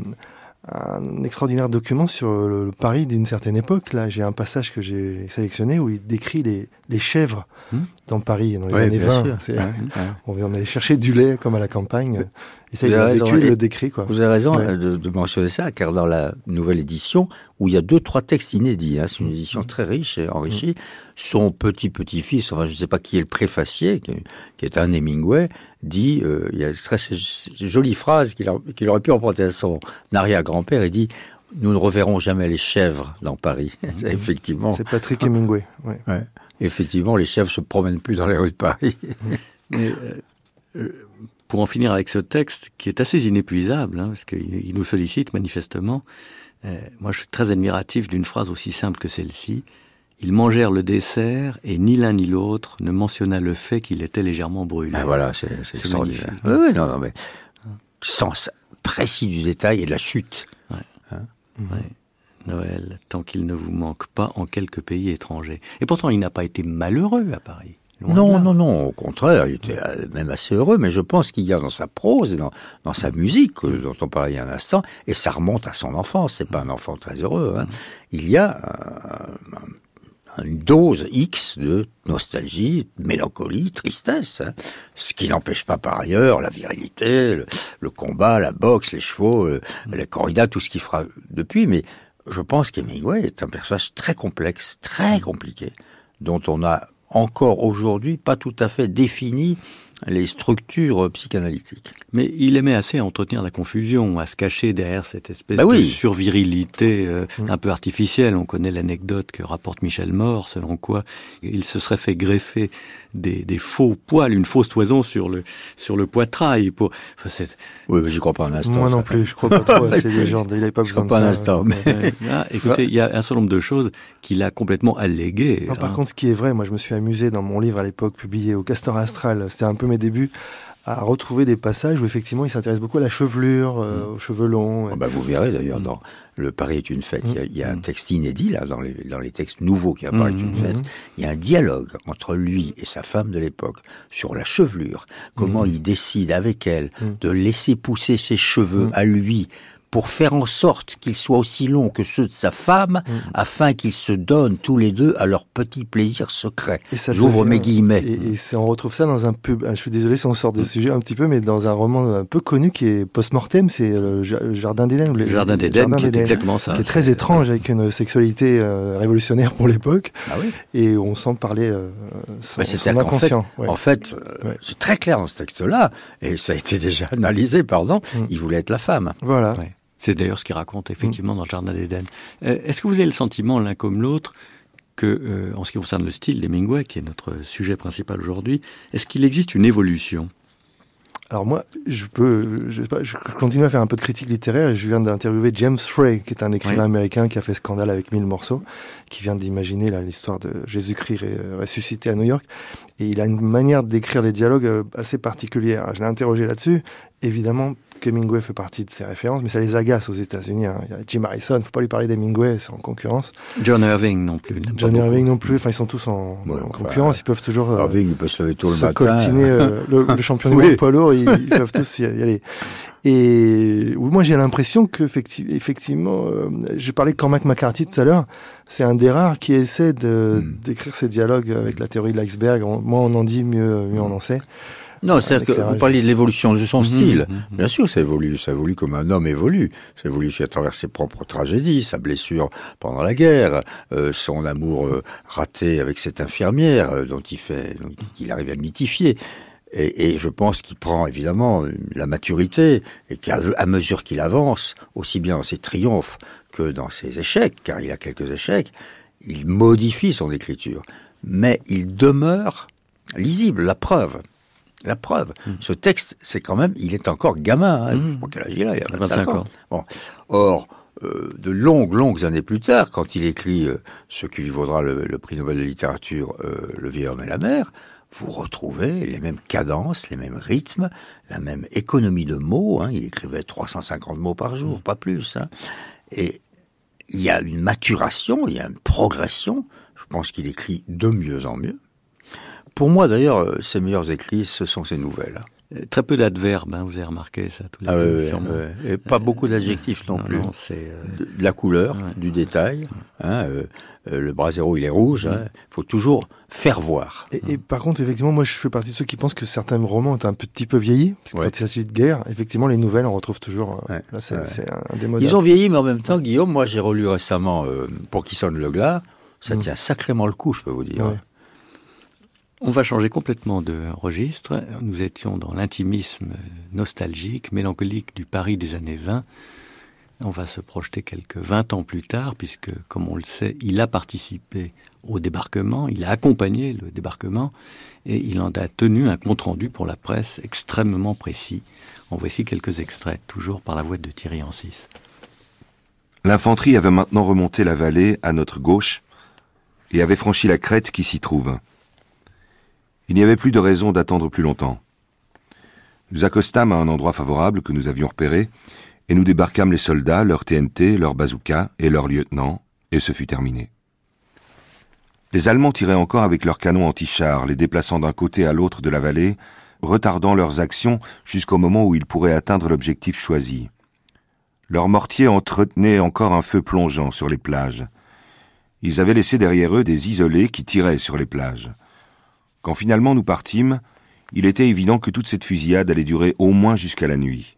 un extraordinaire document sur le, le Paris d'une certaine époque. Là, j'ai un passage que j'ai sélectionné où il décrit les, les chèvres Hmm. Dans Paris dans les années bien 20. sûr. C'est- Ouais, ouais. On on allait chercher du lait comme à la campagne. Et ça, il a vécu, le décrit, quoi. Vous avez raison Ouais. euh, de, de mentionner ça, car dans la nouvelle édition, où il y a deux, trois textes inédits, hein, c'est une édition très riche et enrichie, son petit-petit-fils, enfin je ne sais pas qui est le préfacier, qui, est- qui est un Hemingway, dit, euh, il y a une très jolie phrase qu'il a- qu'il aurait pu emprunter à son arrière-grand-père, il dit « Nous ne reverrons jamais les chèvres dans Paris Effectivement, C'est Patrick Hemingway. Ouais. ouais. Effectivement, les chèvres se promènent plus dans les rues de Paris. Mais, euh, euh, pour en finir avec ce texte, qui est assez inépuisable, hein, parce qu'il il nous sollicite manifestement, euh, moi je suis très admiratif d'une phrase aussi simple que celle-ci. Ils mangèrent le dessert et ni l'un ni l'autre ne mentionna le fait qu'il était légèrement brûlé. Ben voilà, c'est extraordinaire. Oui, oui, non, non, mais sens précis du détail et de la chute. Ouais. Noël, tant qu'il ne vous manque pas en quelques pays étrangers. Et pourtant, il n'a pas été malheureux à Paris. Non, non, non, au contraire, il était euh, même assez heureux, mais je pense qu'il y a dans sa prose et dans, dans sa musique, euh, dont on parlait il y a un instant, et ça remonte à son enfance, c'est pas un enfant très heureux, hein, il y a euh, un- une dose X de nostalgie, de mélancolie, tristesse, hein, ce qui n'empêche pas par ailleurs la virilité, le, le combat, la boxe, les chevaux, euh, les corridas, tout ce qu'il fera depuis, mais je pense qu'Hemingway est un personnage très complexe, très compliqué, dont on a encore aujourd'hui pas tout à fait défini les structures psychanalytiques. Mais il aimait assez à entretenir la confusion, à se cacher derrière cette espèce Bah de survirilité euh, un peu artificielle. On connaît l'anecdote que rapporte Michel Mort, selon quoi il se serait fait greffer des, des faux poils, une fausse toison sur le sur le poitrail. Pour, enfin, c'est- Oui, mais j'y crois pas un instant. Moi non plus, je crois pas trop à ces légendes. Il n'avait pas Je besoin crois de pas un ça. instant, mais- Ouais. Ah, écoutez, il y a un certain nombre de choses qu'il a complètement alléguées. Non, par hein. contre, ce qui est vrai, moi, je me suis amusé dans mon livre à l'époque, publié au Castor Astral, c'était un peu mes débuts, à retrouver des passages où effectivement il s'intéresse beaucoup à la chevelure, euh, aux cheveux longs. Ah bah, vous verrez d'ailleurs dans Le Paris est une fête, il y y a un texte inédit là dans les, dans les textes nouveaux qui apparaissent une fête. Il y a un dialogue entre lui et sa femme de l'époque sur la chevelure, comment il décide avec elle de laisser pousser ses cheveux à lui pour faire en sorte qu'ils soient aussi longs que ceux de sa femme, afin qu'ils se donnent tous les deux à leur petit plaisir secret. J'ouvre mes guillemets. Et, et on retrouve ça dans un pub. Je suis désolé si on sort de ce sujet un petit peu, mais dans un roman un peu connu qui est post-mortem, c'est euh, le Ja- le Jardin d'Éden. Le Jardin d'Éden, qui est exactement ça. Qui est très étrange avec une sexualité euh, révolutionnaire pour l'époque, Ah oui. et on sent parler euh, son, fait, inconscient. ouais. en fait euh, Ouais. c'est très clair dans ce texte-là, et ça a été déjà analysé, pardon, Mm. il voulait être la femme. Voilà. Ouais. C'est d'ailleurs ce qu'il raconte effectivement dans le Jardin d'Éden. Euh, Est-ce que vous avez le sentiment, l'un comme l'autre, que, euh, en ce qui concerne le style d'Hemingway, qui est notre sujet principal aujourd'hui, est-ce qu'il existe une évolution? Alors moi, je peux, je, continue à faire un peu de critique littéraire et je viens d'interviewer James Frey, qui est un écrivain Oui. américain qui a fait scandale avec mille morceaux, qui vient d'imaginer l'histoire de Jésus-Christ ressuscité à New York. Et il a une manière d'écrire les dialogues euh, assez particulière. Je l'ai interrogé là-dessus évidemment Hemingway fait partie de ses références, mais ça les agace aux États-Unis. Hein. Il y a Jim Harrison, faut pas lui parler d'Hemingway, c'est en concurrence. John Irving non plus. John Irving non plus. Enfin, ils sont tous en, concurrence. Ils peuvent toujours euh, Irving, il peut se lever tôt le se matin. coltiner euh, le, le champion du Oui. monde poids lourd. Ils, ils peuvent tous y aller. Et oui, moi, j'ai l'impression que effecti- effectivement, euh, je parlais de Cormac McCarthy tout à l'heure. C'est un des rares qui essaie de Mm. d'écrire ses dialogues avec la théorie de l'iceberg. On- Moins on en dit, mieux mieux on en sait. Non, c'est-à-dire que vous parliez de l'évolution de son Mhm, style. mhm. Bien sûr, ça évolue, ça évolue comme un homme évolue. Ça évolue à travers ses propres tragédies, sa blessure pendant la guerre, euh, son amour euh, raté avec cette infirmière euh, dont il fait, dont il arrive à mythifier. Et, et je pense qu'il prend évidemment la maturité et qu'à à mesure qu'il avance, aussi bien dans ses triomphes que dans ses échecs, car il a quelques échecs, il modifie son écriture. Mais il demeure lisible, la preuve. La preuve. Ce texte, c'est quand même, il est encore gamin. Hein. Mm. Je sais pas quel âge il a, il a 25, 25 ans. ans. Bon. Or, euh, de longues, longues années plus tard, quand il écrit euh, ce qui lui vaudra le, le prix Nobel de littérature, euh, Le vieil homme et la mer, vous retrouvez les mêmes cadences, les mêmes rythmes, la même économie de mots. Hein. Il écrivait 350 mots par jour, pas plus. Hein. Et il y a une maturation, il y a une progression. Je pense qu'il écrit de mieux en mieux. Pour moi, d'ailleurs, euh, ses meilleurs écrits, ce sont ses nouvelles. Euh, Très peu d'adverbes, hein, vous avez remarqué ça tous les Ah deux. Et pas beaucoup d'adjectifs non, plus. non, c'est euh, De, de la couleur, Ouais. du détail. Hein, euh, euh, le brasero, il est rouge. Il faut toujours faire voir. Et, et par contre, effectivement, moi, je fais partie de ceux qui pensent que certains romans ont un petit peu vieilli, parce que Ouais. quand il s'agit de guerre, effectivement, les nouvelles, on retrouve toujours. euh, Ouais. Là, c'est Ouais. c'est un des modèles. Ils ont vieilli, mais en même temps, Guillaume, moi j'ai relu récemment euh, Pour qui sonne le glas. Ça Mm. tient sacrément le coup, je peux vous dire. On va changer complètement de registre. Nous étions dans l'intimisme nostalgique, mélancolique du Paris des années 20. On va se projeter quelques 20 ans plus tard, puisque, comme on le sait, il a participé au débarquement, il a accompagné le débarquement, et il en a tenu un compte-rendu pour la presse extrêmement précis. En voici quelques extraits, toujours par la voix de Thierry Ancis. L'infanterie avait maintenant remonté la vallée à notre gauche et avait franchi la crête qui s'y trouve. Il n'y avait plus de raison d'attendre plus longtemps. Nous accostâmes à un endroit favorable que nous avions repéré et nous débarquâmes les soldats, leurs TNT, leurs bazookas et leurs lieutenants, et ce fut terminé. Les Allemands tiraient encore avec leurs canons anti-chars, les déplaçant d'un côté à l'autre de la vallée, retardant leurs actions jusqu'au moment où ils pourraient atteindre l'objectif choisi. Leurs mortiers entretenaient encore un feu plongeant sur les plages. Ils avaient laissé derrière eux des isolés qui tiraient sur les plages. Quand finalement nous partîmes, il était évident que toute cette fusillade allait durer au moins jusqu'à la nuit.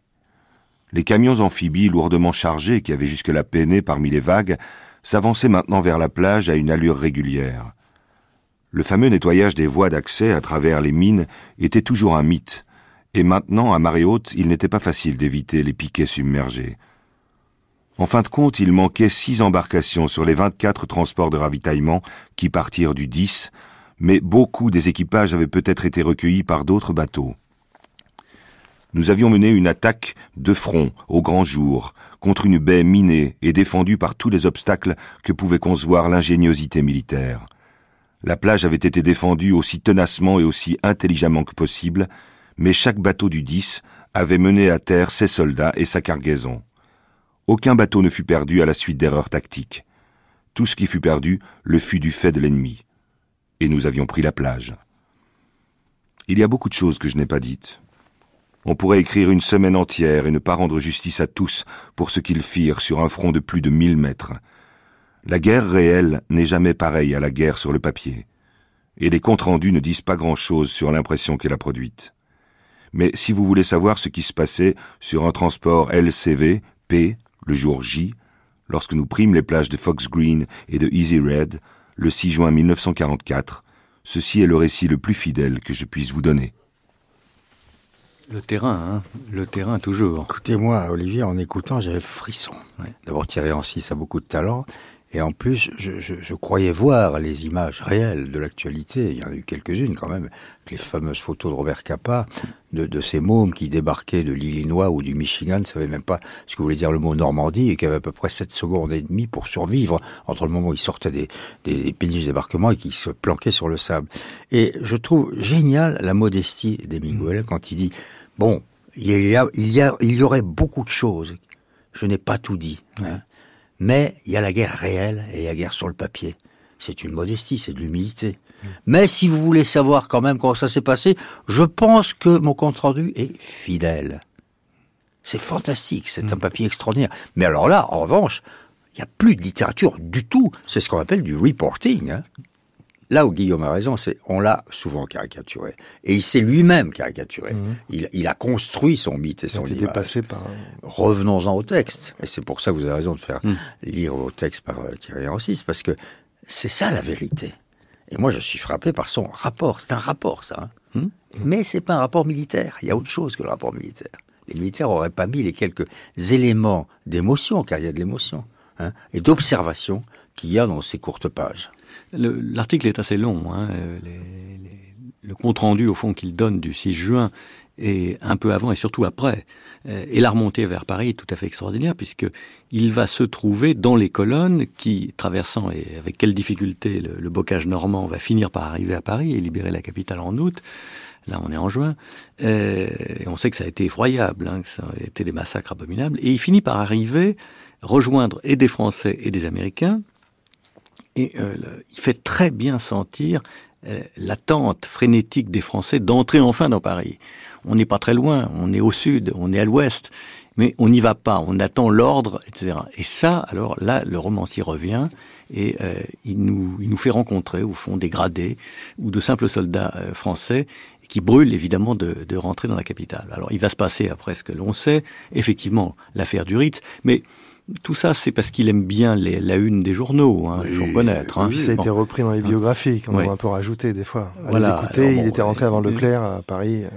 Les camions amphibies lourdement chargés qui avaient jusque-là peiné parmi les vagues s'avançaient maintenant vers la plage à une allure régulière. Le fameux nettoyage des voies d'accès à travers les mines était toujours un mythe, et maintenant, à marée haute, il n'était pas facile d'éviter les piquets submergés. En fin de compte, il manquait six embarcations sur les 24 transports de ravitaillement qui partirent du 10, mais beaucoup des équipages avaient peut-être été recueillis par d'autres bateaux. Nous avions mené une attaque de front, au grand jour, contre une baie minée et défendue par tous les obstacles que pouvait concevoir l'ingéniosité militaire. La plage avait été défendue aussi tenacement et aussi intelligemment que possible, mais chaque bateau du 10 avait mené à terre ses soldats et sa cargaison. Aucun bateau ne fut perdu à la suite d'erreurs tactiques. Tout ce qui fut perdu le fut du fait de l'ennemi. Et nous avions pris la plage. Il y a beaucoup de choses que je n'ai pas dites. On pourrait écrire une semaine entière et ne pas rendre justice à tous pour ce qu'ils firent sur un front de plus de mille mètres. La guerre réelle n'est jamais pareille à la guerre sur le papier. Et les comptes rendus ne disent pas grand-chose sur l'impression qu'elle a produite. Mais si vous voulez savoir ce qui se passait sur un transport LCV, P, le jour J, lorsque nous prîmes les plages de Fox Green et de Easy Red, le 6 juin 1944, ceci est le récit le plus fidèle que je puisse vous donner. Le terrain, hein, le terrain toujours. Écoutez-moi, Olivier, en écoutant, j'avais le frisson. D'abord, Thierry Ancis a beaucoup de talent. Et en plus, je, croyais voir les images réelles de l'actualité. Il y en a eu quelques-unes quand même. avec Les fameuses photos de Robert Capa, de, ces mômes qui débarquaient de l'Illinois ou du Michigan, ne savaient même pas ce que voulait dire le mot Normandie et qui avaient à peu près 7 secondes et demie pour survivre entre le moment où ils sortaient des péniches de débarquement et qui se planquaient sur le sable. Et je trouve génial la modestie d'Hemingway quand il dit, bon, il y, a, il, y a, il y aurait beaucoup de choses. Je n'ai pas tout dit. Hein. Mais il y a la guerre réelle et la guerre sur le papier. C'est une modestie, c'est de l'humilité. Mais si vous voulez savoir quand même comment ça s'est passé, je pense que mon compte rendu est fidèle. C'est fantastique, c'est un mm. papier extraordinaire. Mais alors là, en revanche, il n'y a plus de littérature du tout. C'est ce qu'on appelle du reporting. Hein. Là où Guillaume a raison, c'est on l'a souvent caricaturé. Et il s'est lui-même caricaturé. Mm. Il, a construit son mythe et son image. passé par... Revenons-en au texte. Et c'est pour ça que vous avez raison de faire lire vos textes par euh, Thierry Rossis, parce que c'est ça la vérité. Et moi, je suis frappé par son rapport. C'est un rapport, ça. Hein. Hmm Mais c'est pas un rapport militaire. Il y a autre chose que le rapport militaire. Les militaires n'auraient pas mis les quelques éléments d'émotion, car il y a de l'émotion, hein, et d'observation qu'il y a dans ces courtes pages. L'article est assez long. Hein, le compte rendu, au fond, qu'il donne du 6 juin, et un peu avant et surtout après, euh, et la remontée vers Paris est tout à fait extraordinaire puisque il va se trouver dans les colonnes qui, traversant et avec quelle difficulté le, bocage normand va finir par arriver à Paris et libérer la capitale en août. Là, on est en juin. Euh, et on sait que ça a été effroyable, hein, que ça a été des massacres abominables. Et il finit par arriver, rejoindre et des Français et des Américains. Et euh, il fait très bien sentir l'attente frénétique des Français d'entrer enfin dans Paris on n'est pas très loin, on est au sud, on est à l'ouest, mais on n'y va pas, on attend l'ordre, etc. Et ça, alors là, le romancier revient et euh, il, nous, il nous fait rencontrer, au fond, des gradés ou de simples soldats euh, français qui brûlent évidemment de, de, rentrer dans la capitale. Alors il va se passer, après ce que l'on sait, effectivement, l'affaire du Ritz, mais tout ça, c'est parce qu'il aime bien les, la une des journaux, hein, il faut reconnaître. Hein. ça a été repris dans les biographies, qu'on a un peu rajouté des fois. À voilà. écouter, il était rentré avant Leclerc à Paris. Euh,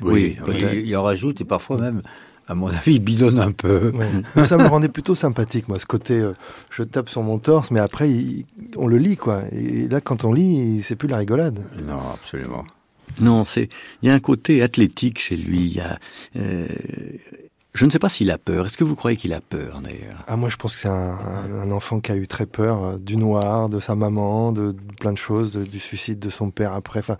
oui, il, en rajoute et parfois même à mon avis, il bidonne un peu. ça me rendait plutôt sympathique, moi, ce côté, euh, je tape sur mon torse, mais après, on le lit, quoi. Et là, quand on lit, c'est plus la rigolade. Non, absolument. Non, c'est, il y a un côté athlétique chez lui. Il y a, euh, je ne sais pas s'il a peur. Est-ce que vous croyez qu'il a peur d'ailleurs? Ah moi je pense que c'est un, enfant qui a eu très peur euh, du noir, de sa maman, de, plein de choses, du suicide de son père après. Enfin,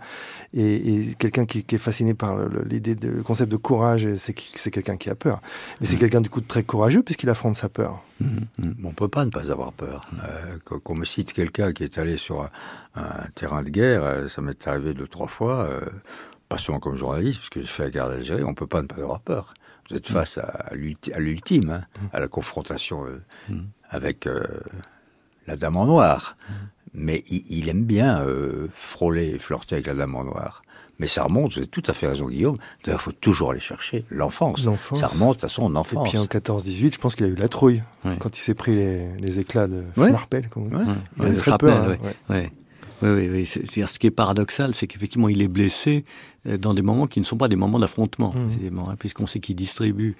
et, quelqu'un qui, est fasciné par l'idée, de, le concept de courage, c'est c'est quelqu'un qui a peur. Mais c'est mm. quelqu'un du coup très courageux puisqu'il affronte sa peur. On mm, ne mm. On peut pas ne pas avoir peur. Euh, qu'on me cite quelqu'un qui est allé sur un, terrain de guerre, euh, ça m'est arrivé deux trois fois. pas seulement comme journaliste, parce que j'ai fait la guerre d'Algérie, on peut pas ne pas avoir peur. Vous êtes face à, l'ultime, hein, à la confrontation euh, mm. avec euh, la dame en noir. Mm. Mais il, aime bien euh, frôler et flirter avec la dame en noir. Mais ça remonte, vous avez tout à fait raison Guillaume, il faut toujours aller chercher l'enfance. Ça remonte à son enfance. Et puis en 14-18, je pense qu'il a eu la trouille, quand il s'est pris les, éclats de ouais. comme Il a très peur. Hein, oui, oui, oui. C'est, ce qui est paradoxal, c'est qu'effectivement, il est blessé euh, dans des moments qui ne sont pas des moments d'affrontement, mmh. hein, puisqu'on sait qu'il distribue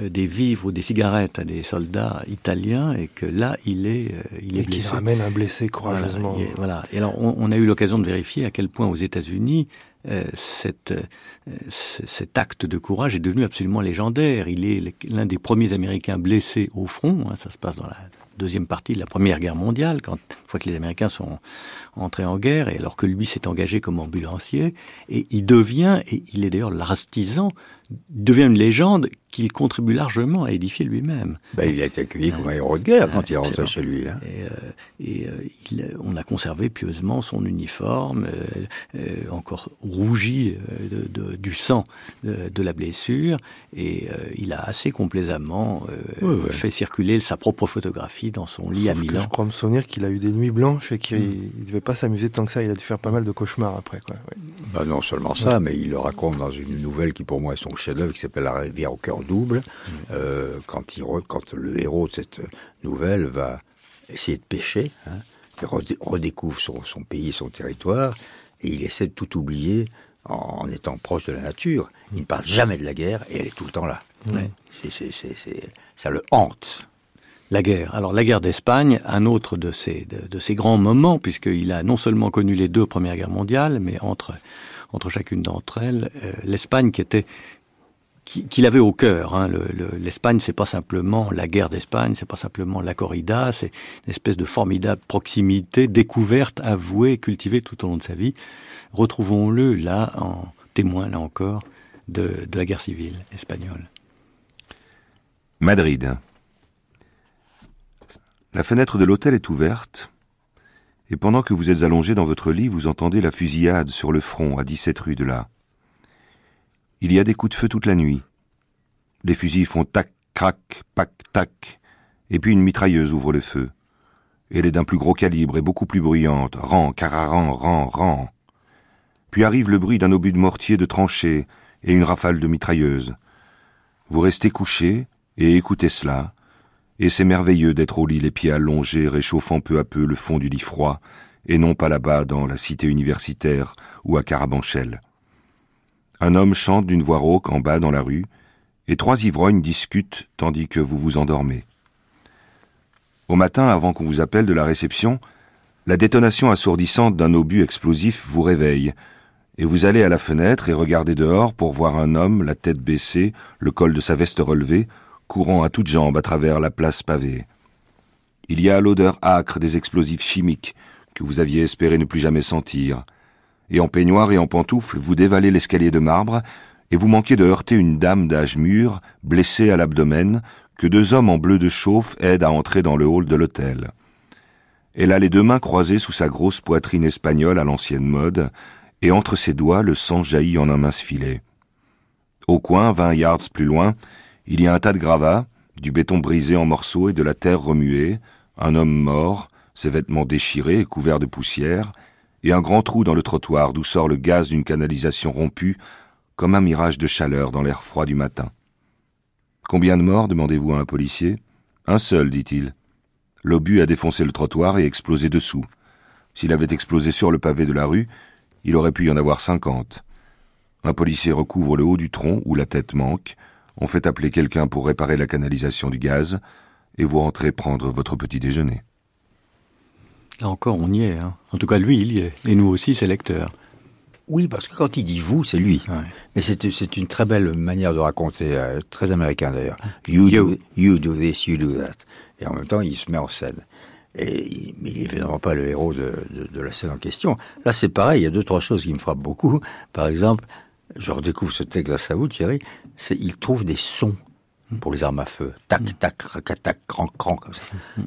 euh, des vivres ou des cigarettes à des soldats italiens et que là, il est, euh, il est et blessé. qu'il ramène un blessé courageusement. Voilà. Et, voilà. et alors, on, a eu l'occasion de vérifier à quel point aux États-Unis, euh, cette, cet acte de courage est devenu absolument légendaire. Il est l'un des premiers Américains blessés au front. Hein, ça se passe dans la deuxième partie de la Première Guerre mondiale, quand une fois que les Américains sont entrés en guerre, et alors que lui s'est engagé comme ambulancier, et il devient, et il est d'ailleurs l'artisan devient une légende qu'il contribue largement à édifier lui-même. Ben, il a été accueilli comme un héros de guerre quand il est rentré chez lui. Hein. Et, euh, et euh, il, on a conservé pieusement son uniforme, euh, euh encore rougi de, de, du sang de, de, la blessure, et il a assez complaisamment fait circuler sa propre photographie dans son lit Sauf à Milan. Que je crois me souvenir qu'il a eu des nuits blanches et qu'il ne devait pas s'amuser tant que ça. Il a dû faire pas mal de cauchemars après. Quoi. Ouais. Ben non seulement ça, mais il le raconte dans une nouvelle qui pour moi est son chef-d'œuvre qui s'appelle La rivière au cœur double. Euh, quand, il quand le héros de cette nouvelle va essayer de pêcher, hein, il redécouvre son, son, pays, son territoire, et il essaie de tout oublier en, étant proche de la nature. Il ne parle jamais de la guerre et elle est tout le temps là. C'est, ça le hante. La guerre. Alors la guerre d'Espagne, un autre de ces, de, grands moments, puisqu'il a non seulement connu les deux premières guerres mondiales, mais entre, entre chacune d'entre elles, euh, l'Espagne qui était qu'il avait au cœur. Hein. L'Espagne, le, c'est pas simplement la guerre d'Espagne, c'est pas simplement la corrida, c'est une espèce de formidable proximité, découverte, avouée, cultivée tout au long de sa vie. Retrouvons-le là en témoin, là encore, de, de la guerre civile espagnole. Madrid. La fenêtre de l'hôtel est ouverte, et pendant que vous êtes allongé dans votre lit, vous entendez la fusillade sur le front à 17 rue de là. Il y a des coups de feu toute la nuit. Les fusils font tac, crac, pac, tac, et puis une mitrailleuse ouvre le feu. Elle est d'un plus gros calibre et beaucoup plus bruyante, rang, cararan, rang, rang. Puis arrive le bruit d'un obus de mortier de tranchée et une rafale de mitrailleuse. Vous restez couché et écoutez cela, et c'est merveilleux d'être au lit les pieds allongés, réchauffant peu à peu le fond du lit froid, et non pas là-bas dans la cité universitaire ou à Carabanchel. Un homme chante d'une voix rauque en bas dans la rue, et trois ivrognes discutent tandis que vous vous endormez. Au matin, avant qu'on vous appelle de la réception, la détonation assourdissante d'un obus explosif vous réveille, et vous allez à la fenêtre et regardez dehors pour voir un homme, la tête baissée, le col de sa veste relevé, courant à toutes jambes à travers la place pavée. Il y a l'odeur âcre des explosifs chimiques que vous aviez espéré ne plus jamais sentir, et en peignoir et en pantoufles, vous dévalez l'escalier de marbre, et vous manquez de heurter une dame d'âge mûr, blessée à l'abdomen, que deux hommes en bleu de chauffe aident à entrer dans le hall de l'hôtel. Elle a les deux mains croisées sous sa grosse poitrine espagnole à l'ancienne mode, et entre ses doigts le sang jaillit en un mince filet. Au coin, vingt yards plus loin, il y a un tas de gravats, du béton brisé en morceaux et de la terre remuée, un homme mort, ses vêtements déchirés et couverts de poussière, et un grand trou dans le trottoir d'où sort le gaz d'une canalisation rompue, comme un mirage de chaleur dans l'air froid du matin. Combien de morts demandez-vous à un policier? Un seul, dit-il. L'obus a défoncé le trottoir et explosé dessous. S'il avait explosé sur le pavé de la rue, il aurait pu y en avoir cinquante. Un policier recouvre le haut du tronc où la tête manque, on fait appeler quelqu'un pour réparer la canalisation du gaz, et vous rentrez prendre votre petit déjeuner. Là encore, on y est. Hein. En tout cas, lui, il y est. Et nous aussi, c'est lecteur. Oui, parce que quand il dit vous, c'est lui. Ouais. Mais c'est c'est une très belle manière de raconter, euh, très américain d'ailleurs. You, You. Do, you do this, you do that. Et en même temps, il se met en scène. Et mais il est évidemment pas le héros de, de, de la scène en question. Là, c'est pareil. Il y a deux trois choses qui me frappent beaucoup. Par exemple, je redécouvre ce texte grâce à vous, Thierry. C'est il trouve des sons pour les armes à feu. Tac, tac, rac, tac, crank, crank, comme ça.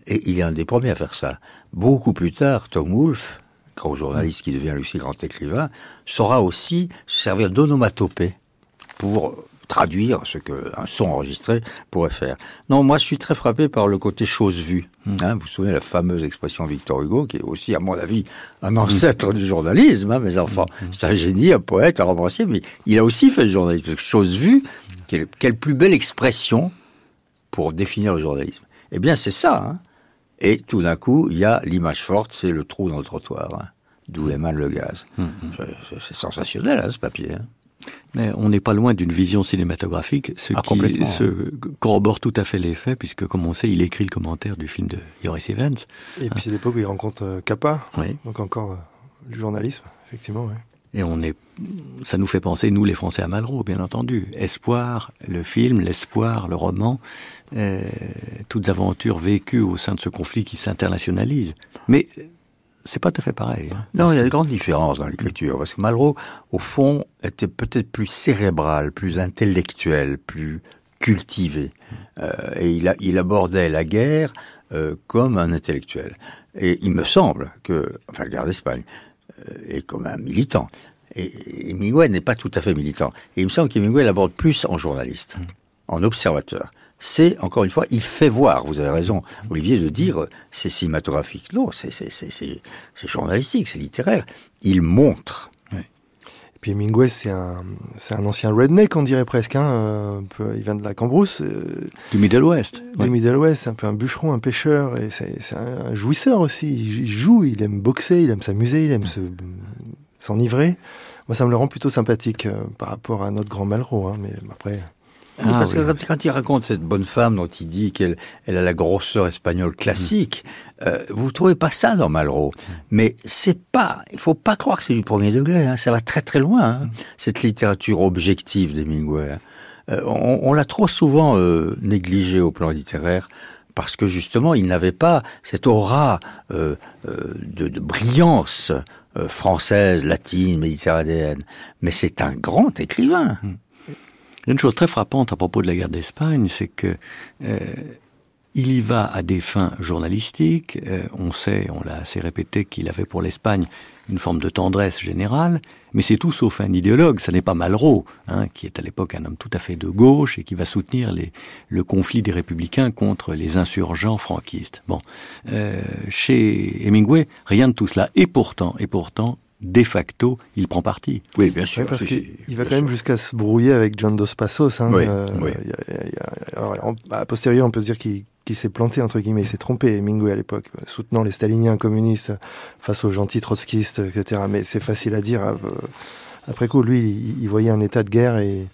Et il est un des premiers à faire ça. Beaucoup plus tard, Tom Wolfe, grand journaliste qui devient lui aussi grand écrivain, saura aussi se servir d'onomatopée pour traduire ce qu'un son enregistré pourrait faire. Non, moi je suis très frappé par le côté chose vue. Hein, vous vous souvenez la fameuse expression de Victor Hugo, qui est aussi, à mon avis, un ancêtre du journalisme, hein, mes enfants. C'est un génie, un poète, un romancier, mais il a aussi fait le journalisme. Chose vue, quelle, quelle plus belle expression pour définir le journalisme. Eh bien, c'est ça. Hein. Et tout d'un coup, il y a l'image forte, c'est le trou dans le trottoir, hein, d'où émane le gaz. C'est- C'est c'est sensationnel, hein, ce papier. hein. Mais on n'est pas loin d'une vision cinématographique, ce Ah, qui se corrobore tout à fait les faits, puisque comme on sait, il écrit le commentaire du film de Joris Evans. Et puis c'est l'époque où il rencontre euh, Capa, Oui. donc encore euh, du journalisme, effectivement. ouais. Et on est, ça nous fait penser, nous les Français, à Malraux, bien entendu. Espoir, le film, l'espoir, le roman, euh, toutes aventures vécues au sein de ce conflit qui s'internationalise. Mais c'est pas tout à fait pareil. hein. Non, il y a de grandes différences dans l'écriture, parce que Malraux, au fond, était peut-être plus cérébral, plus intellectuel, plus cultivé. Euh, et il, a- il abordait la guerre euh, comme un intellectuel. Et il me semble que, enfin, la guerre d'Espagne, est comme un militant. Et, Hemingway n'est pas tout à fait militant. Et il me semble qu'Hemingway l'aborde plus en journaliste, en observateur. C'est, encore une fois, il fait voir, vous avez raison, Olivier, de dire euh, c'est cinématographique. Non, c'est journalistique, c'est littéraire. Il montre. Puis Hemingway, c'est un, c'est un ancien redneck, on dirait presque. Hein, euh, peu, il vient de la Cambrousse, euh, Du Middle West. du Oui. Middle West, c'est un peu un bûcheron, un pêcheur, et c'est un jouisseur aussi. Il joue, il aime boxer, il aime s'amuser, il aime se- s'enivrer. Moi, ça me le rend plutôt sympathique euh, par rapport à notre grand Malraux. Hein, mais après, Ah, parce oui. que quand, il raconte cette bonne femme dont il dit qu'elle elle a la grosseur espagnole classique, euh, vous trouvez pas ça dans Malraux. Mais c'est pas, il faut pas croire que c'est du premier degré. Hein, ça va très très loin. hein, cette littérature objective d'Hemingway. hein. Euh, on on l'a trop souvent euh, négligé au plan littéraire parce que justement il n'avait pas cette aura euh, euh, de, de brillance euh, française, latine, méditerranéenne. Mais c'est un grand écrivain. Il y a une chose très frappante à propos de la guerre d'Espagne, c'est que euh, il y va à des fins journalistiques. Euh, on sait, on l'a assez répété, qu'il avait pour l'Espagne une forme de tendresse générale, mais c'est tout sauf un idéologue. Ce n'est pas Malraux, hein, qui est à l'époque un homme tout à fait de gauche et qui va soutenir le conflit des républicains contre les insurgents franquistes. Bon, euh, chez Hemingway, rien de tout cela. Et pourtant, et pourtant, de facto, il prend parti. Oui, bien sûr. Ouais, parce qu'il va quand même jusqu'à se brouiller avec John Dos Passos. Hein, Oui, euh, oui. y a- y a- alors, en- a posteriori, on peut se dire qu'il s'est planté, entre guillemets, il s'est trompé, Hemingway, à l'époque, soutenant les staliniens communistes face aux gentils trotskistes, etc. Mais c'est facile à dire. euh, Après coup, lui, il, il voyait un état de guerre et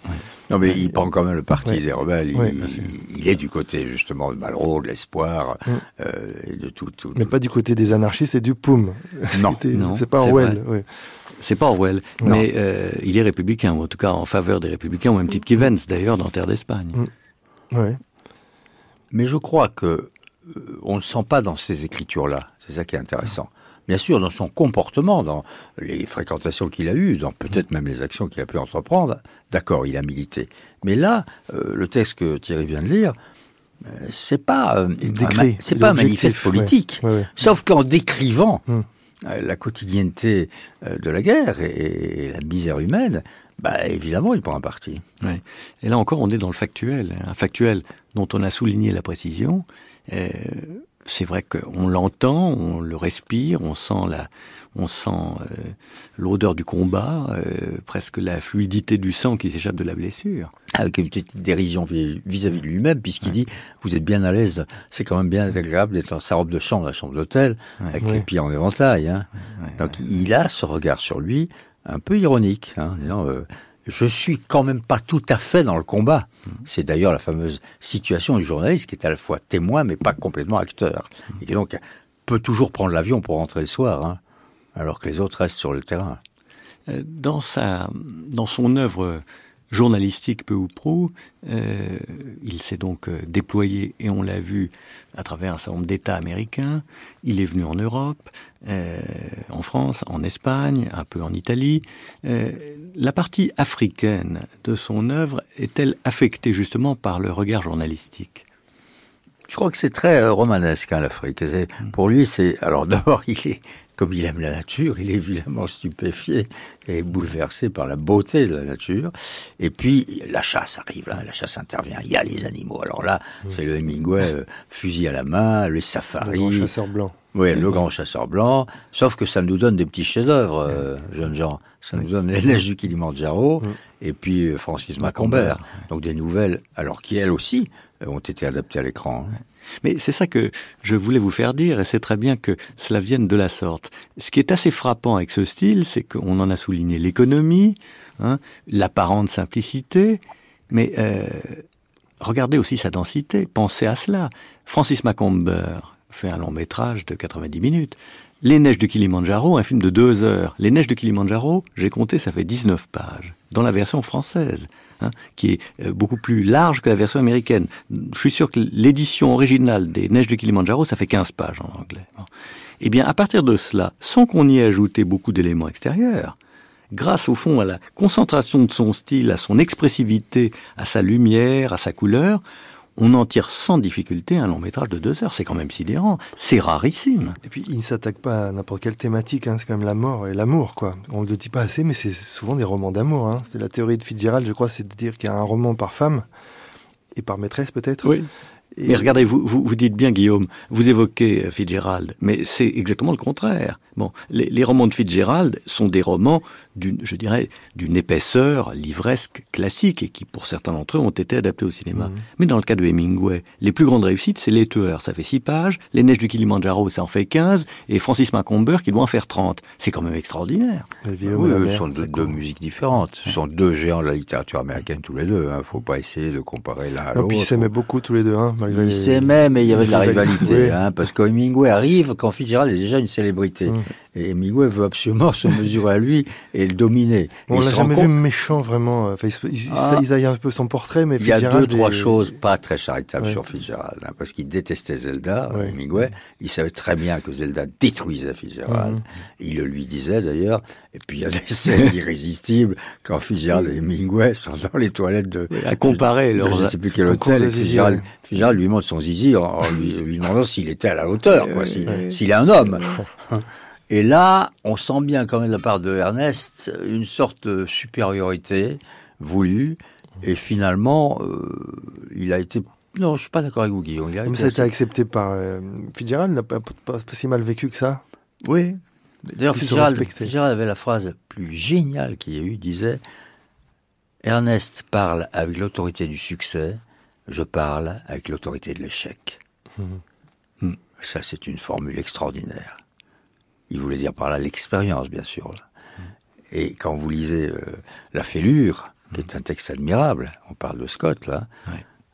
Non, mais il prend quand même le parti Ouais. des rebelles. Il, Ouais, il- il est du côté, justement, de Malraux, de l'espoir, Mm. euh, et de tout. tout mais tout- pas du côté des anarchistes et du POUM. Non. C'est pas Orwell. C'est pas Orwell, Non. mais euh, il est républicain, ou en tout cas en faveur des républicains, au même titre qu'Evans, d'ailleurs, dans Terre d'Espagne. Mm. Mais je crois que euh, on ne sent pas dans ces écritures-là. C'est ça qui est intéressant. Bien sûr, dans son comportement, dans les fréquentations qu'il a eues, dans peut-être même les actions qu'il a pu entreprendre, d'accord, il a milité. Mais là, euh, le texte que Thierry vient de lire, euh, c'est pas, euh, c'est pas un manifeste politique. Ouais, ouais. Sauf qu'en décrivant Hmm. euh, la quotidienneté de la guerre et, et la misère humaine, bah évidemment, il prend un parti. Ouais. Et là encore, on est dans le factuel, hein. un factuel dont on a souligné la précision. Euh, c'est vrai qu'on l'entend, on le respire, on sent la, on sent euh, l'odeur du combat, euh, presque la fluidité du sang qui s'échappe de la blessure. avec une petite dérision vis- vis-à-vis de lui-même, puisqu'il dit Vous êtes bien à l'aise, c'est quand même bien agréable d'être dans sa robe de chambre, la chambre d'hôtel, avec Ouais. les pieds en éventail. Hein. Ouais, Donc il a ce regard sur lui un peu ironique. Hein, disant, euh, je suis quand même pas tout à fait dans le combat. C'est d'ailleurs la fameuse situation du journaliste qui est à la fois témoin mais pas complètement acteur. Et qui donc peut toujours prendre l'avion pour rentrer le soir, hein, alors que les autres restent sur le terrain. Euh, Dans sa, dans son œuvre journalistique peu ou prou, euh, il s'est donc euh, déployé et on l'a vu à travers un certain nombre d'États américains. Il est venu en Europe, euh, en France, en Espagne, un peu en Italie. Euh, la partie africaine de son œuvre est-elle affectée justement par le regard journalistique? Je crois que c'est très euh, romanesque, hein, l'Afrique. C'est- Pour lui, c'est... Alors d'abord, il est, comme il aime la nature, il est évidemment stupéfié et bouleversé par la beauté de la nature. Et puis, la chasse arrive, là, la chasse intervient. Il y a les animaux. Alors là, c'est le Hemingway, euh, fusil à la main, Le safaris. grand chasseur blanc. Oui, le grand chasseur blanc. Sauf que ça nous donne des petits chefs-d'œuvre, euh, jeunes gens. Ça nous donne les neiges du Kilimanjaro et puis euh, Francis Macambert. Donc des nouvelles, alors qui elles aussi ont été adaptées à l'écran. hein. Mais c'est ça que je voulais vous faire dire, et c'est très bien que cela vienne de la sorte. Ce qui est assez frappant avec ce style, c'est qu'on en a souligné l'économie, hein, l'apparente simplicité, mais euh, regardez aussi sa densité, pensez à cela. Francis Macomber fait un long métrage de 90 minutes. Les Neiges de Kilimanjaro, un film de deux heures. Les Neiges de Kilimanjaro, j'ai compté, ça fait 19 pages, dans la version française, hein, qui est euh, beaucoup plus large que la version américaine. Je suis sûr que l'édition originale des Neiges de Kilimanjaro, ça fait 15 pages en anglais. Eh bien, à partir de cela, sans qu'on y ait ajouté beaucoup d'éléments extérieurs, grâce au fond à la concentration de son style, à son expressivité, à sa lumière, à sa couleur, on en tire sans difficulté un long métrage de deux heures. C'est quand même sidérant. C'est rarissime. Et puis, il ne s'attaque pas à n'importe quelle thématique, hein, c'est quand même la mort et l'amour, quoi. On ne le dit pas assez, mais c'est souvent des romans d'amour. Hein. C'est la théorie de Fitzgerald, je crois, c'est de dire qu'il y a un roman par femme, et par maîtresse peut-être. Oui. Et- Mais regardez, vous, vous, vous dites bien, Guillaume, vous évoquez euh, Fitzgerald, mais c'est exactement le contraire. Bon, les, les romans de Fitzgerald sont des romans d'une, je dirais, d'une épaisseur livresque classique et qui, pour certains d'entre eux, ont été adaptés au cinéma. Mais dans le cas de Hemingway, les plus grandes réussites, c'est Les Tueurs, ça fait six pages, Les Neiges du Kilimanjaro, ça en fait 15, et Francis Macomber qui doit en faire 30. C'est quand même extraordinaire. Vieux Oui, ce sont deux, musiques différentes. Ce sont deux géants de la littérature américaine tous les deux. Il ne faut pas essayer de comparer l'un à Non, l'autre. puis ils s'aimaient beaucoup tous les deux, hein, malgré Ils les- s'aimaient, mais il y avait de la rivalité, Oui. hein, parce que Hemingway arrive quand Fitzgerald est déjà une célébrité. Mm. Et Hemingway veut absolument se mesurer à lui et le dominer. On l'a jamais vu méchant vraiment. Enfin, il, il, Ah. il- a un peu son portrait, mais Il y a deux, Fitzgerald trois est- choses pas très charitables Ouais. sur Fitzgerald, hein, parce qu'il détestait Zelda, Ouais. Hemingway. Il savait très bien que Zelda détruisait Fitzgerald. Mhm. Il le lui disait d'ailleurs. Et puis il y a des scènes irrésistibles quand Fitzgerald et Hemingway sont dans les toilettes de. à comparer de- leurs- Je ne sais plus quel hôtel. de Et Fitzgerald. Fitzgerald lui montre son zizi en, en lui, lui demandant s'il était à la hauteur, quoi, s'il est un homme. Et là, on sent bien quand même de la part de Ernest une sorte de supériorité voulue. Et finalement, euh, il a été... Non, je suis pas d'accord avec vous, Guillaume. Il a Mais été ça a été assez- accepté par euh, Fitzgerald, il n'a pas, pas- pas si mal vécu que ça. Oui. D'ailleurs, Fitzgerald, avait la phrase la plus géniale qu'il y ait eu, disait Ernest parle avec l'autorité du succès, je parle avec l'autorité de l'échec. Hmm. Ça, c'est une formule extraordinaire. Il voulait dire par là l'expérience, bien sûr. Et quand vous lisez euh, La Fêlure, qui est un texte admirable, on parle de Scott, là,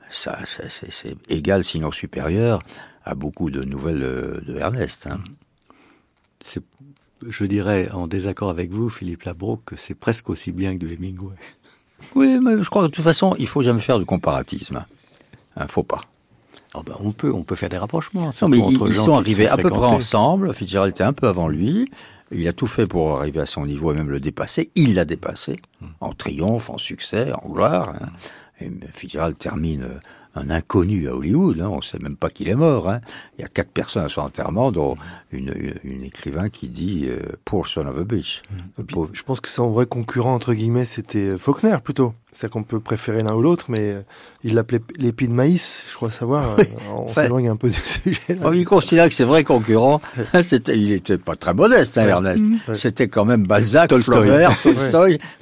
ça, ça, c'est égal, sinon supérieur, à beaucoup de nouvelles euh, de Ernest. hein. Je dirais, en désaccord avec vous, Philippe Labrouk, que c'est presque aussi bien que du Hemingway. Oui, mais je crois que de toute façon, il faut jamais faire de comparatisme. Hein, faut pas. Ah ben, on peut, on peut faire des rapprochements. Non, mais ils, entre ils gens sont arrivés à peu près ensemble. Fitzgerald était un peu avant lui. Il a tout fait pour arriver à son niveau et même le dépasser. Il l'a dépassé en triomphe, en succès, en gloire. hein. Et Fitzgerald termine euh, un inconnu à Hollywood. hein. On ne sait même pas qu'il est mort. hein. Il y a quatre personnes à son enterrement, dont une, une écrivain qui dit euh, Poor son of a bitch. Puis, je pense que son vrai concurrent, entre guillemets, c'était Faulkner plutôt. C'est qu'on peut préférer l'un ou l'autre, mais euh, il l'appelait l'épi de maïs, je crois savoir. Oui. Euh, On Enfin- s'éloigne un peu du sujet. là. Oh, il considère que ses vrais concurrents, c'était, il était pas très modeste, hein. Ernest. Ouais. C'était quand même Balzac, Tolstoï. Flaubert,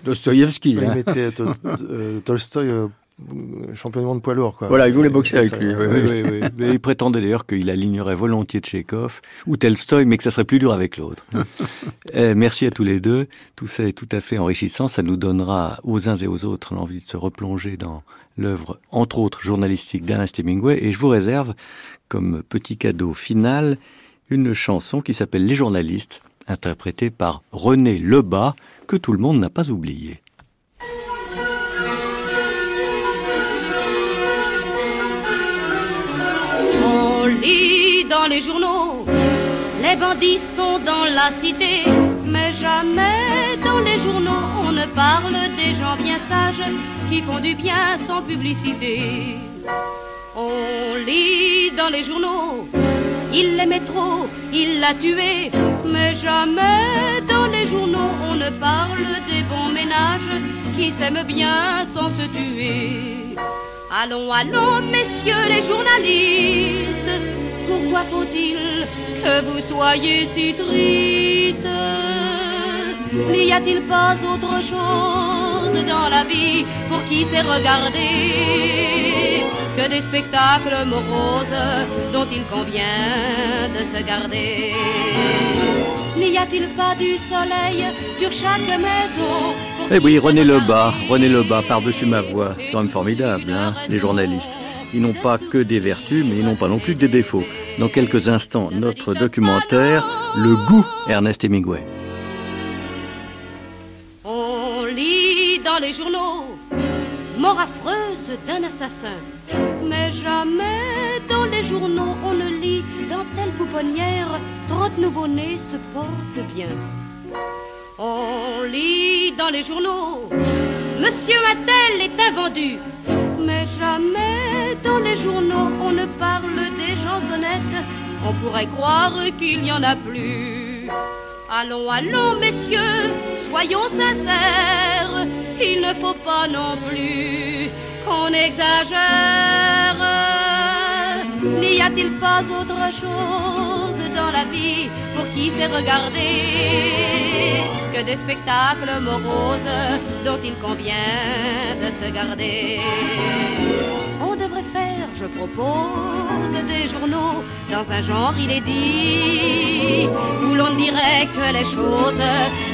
Dostoïevski. Ouais, hein. il mettait Tol- euh, Tolstoï euh, champion du monde poids lourd. Quoi. Voilà, il voulait boxer avec Ça, lui, ouais. oui, Oui, oui, oui. Mais il prétendait d'ailleurs qu'il alignerait volontiers Tchekhov ou Tolstoï, mais que ça serait plus dur avec l'autre. Eh, merci à tous les deux. Tout ça est tout à fait enrichissant. Ça nous donnera aux uns et aux autres l'envie de se replonger dans l'œuvre, entre autres, journalistique d'Ernest Hemingway. Et je vous réserve, comme petit cadeau final, une chanson qui s'appelle Les journalistes, interprétée par René Lebas, que tout le monde n'a pas oublié. On lit dans les journaux, les bandits sont dans la cité, mais jamais dans les journaux on ne parle des gens bien sages qui font du bien sans publicité. On lit dans les journaux, il l'aimait trop, il l'a tué, mais jamais dans les journaux on ne parle des bons ménages qui s'aiment bien sans se tuer. Allons, allons, messieurs les journalistes, pourquoi faut-il que vous soyez si tristes N'y a-t-il pas autre chose dans la vie pour qui sait regarder que des spectacles moroses dont il convient de se garder? N'y a-t-il pas du soleil sur chaque maison Eh oui, René Lebas, René Lebas, par-dessus ma voix. C'est quand même formidable, hein, les journalistes. Ils n'ont pas que des vertus, mais ils n'ont pas non plus que des défauts. Dans quelques instants, notre documentaire, Le goût Ernest Hemingway. On lit dans les journaux mort affreuse d'un assassin. Mais jamais dans les journaux on ne lit dans telle pouponnière, 30 nouveau-nés se portent bien. On lit dans les journaux Monsieur Attel est invendu. Mais jamais dans les journaux on ne parle des gens honnêtes. On pourrait croire qu'il n'y en a plus. Allons, allons, messieurs, soyons sincères. Il ne faut pas non plus qu'on exagère. N'y a-t-il pas autre chose la vie pour qui sait regarder que des spectacles moroses dont il convient de se garder. On devrait faire, je propose, des journaux dans un genre il est dit où l'on dirait que les choses,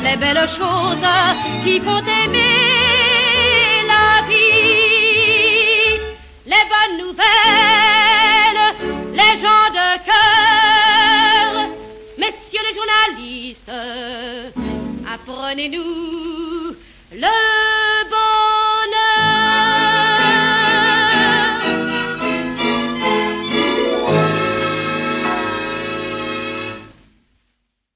les belles choses qui font aimer la vie, les bonnes nouvelles, les gens de cœur, Apprenez-nous le bon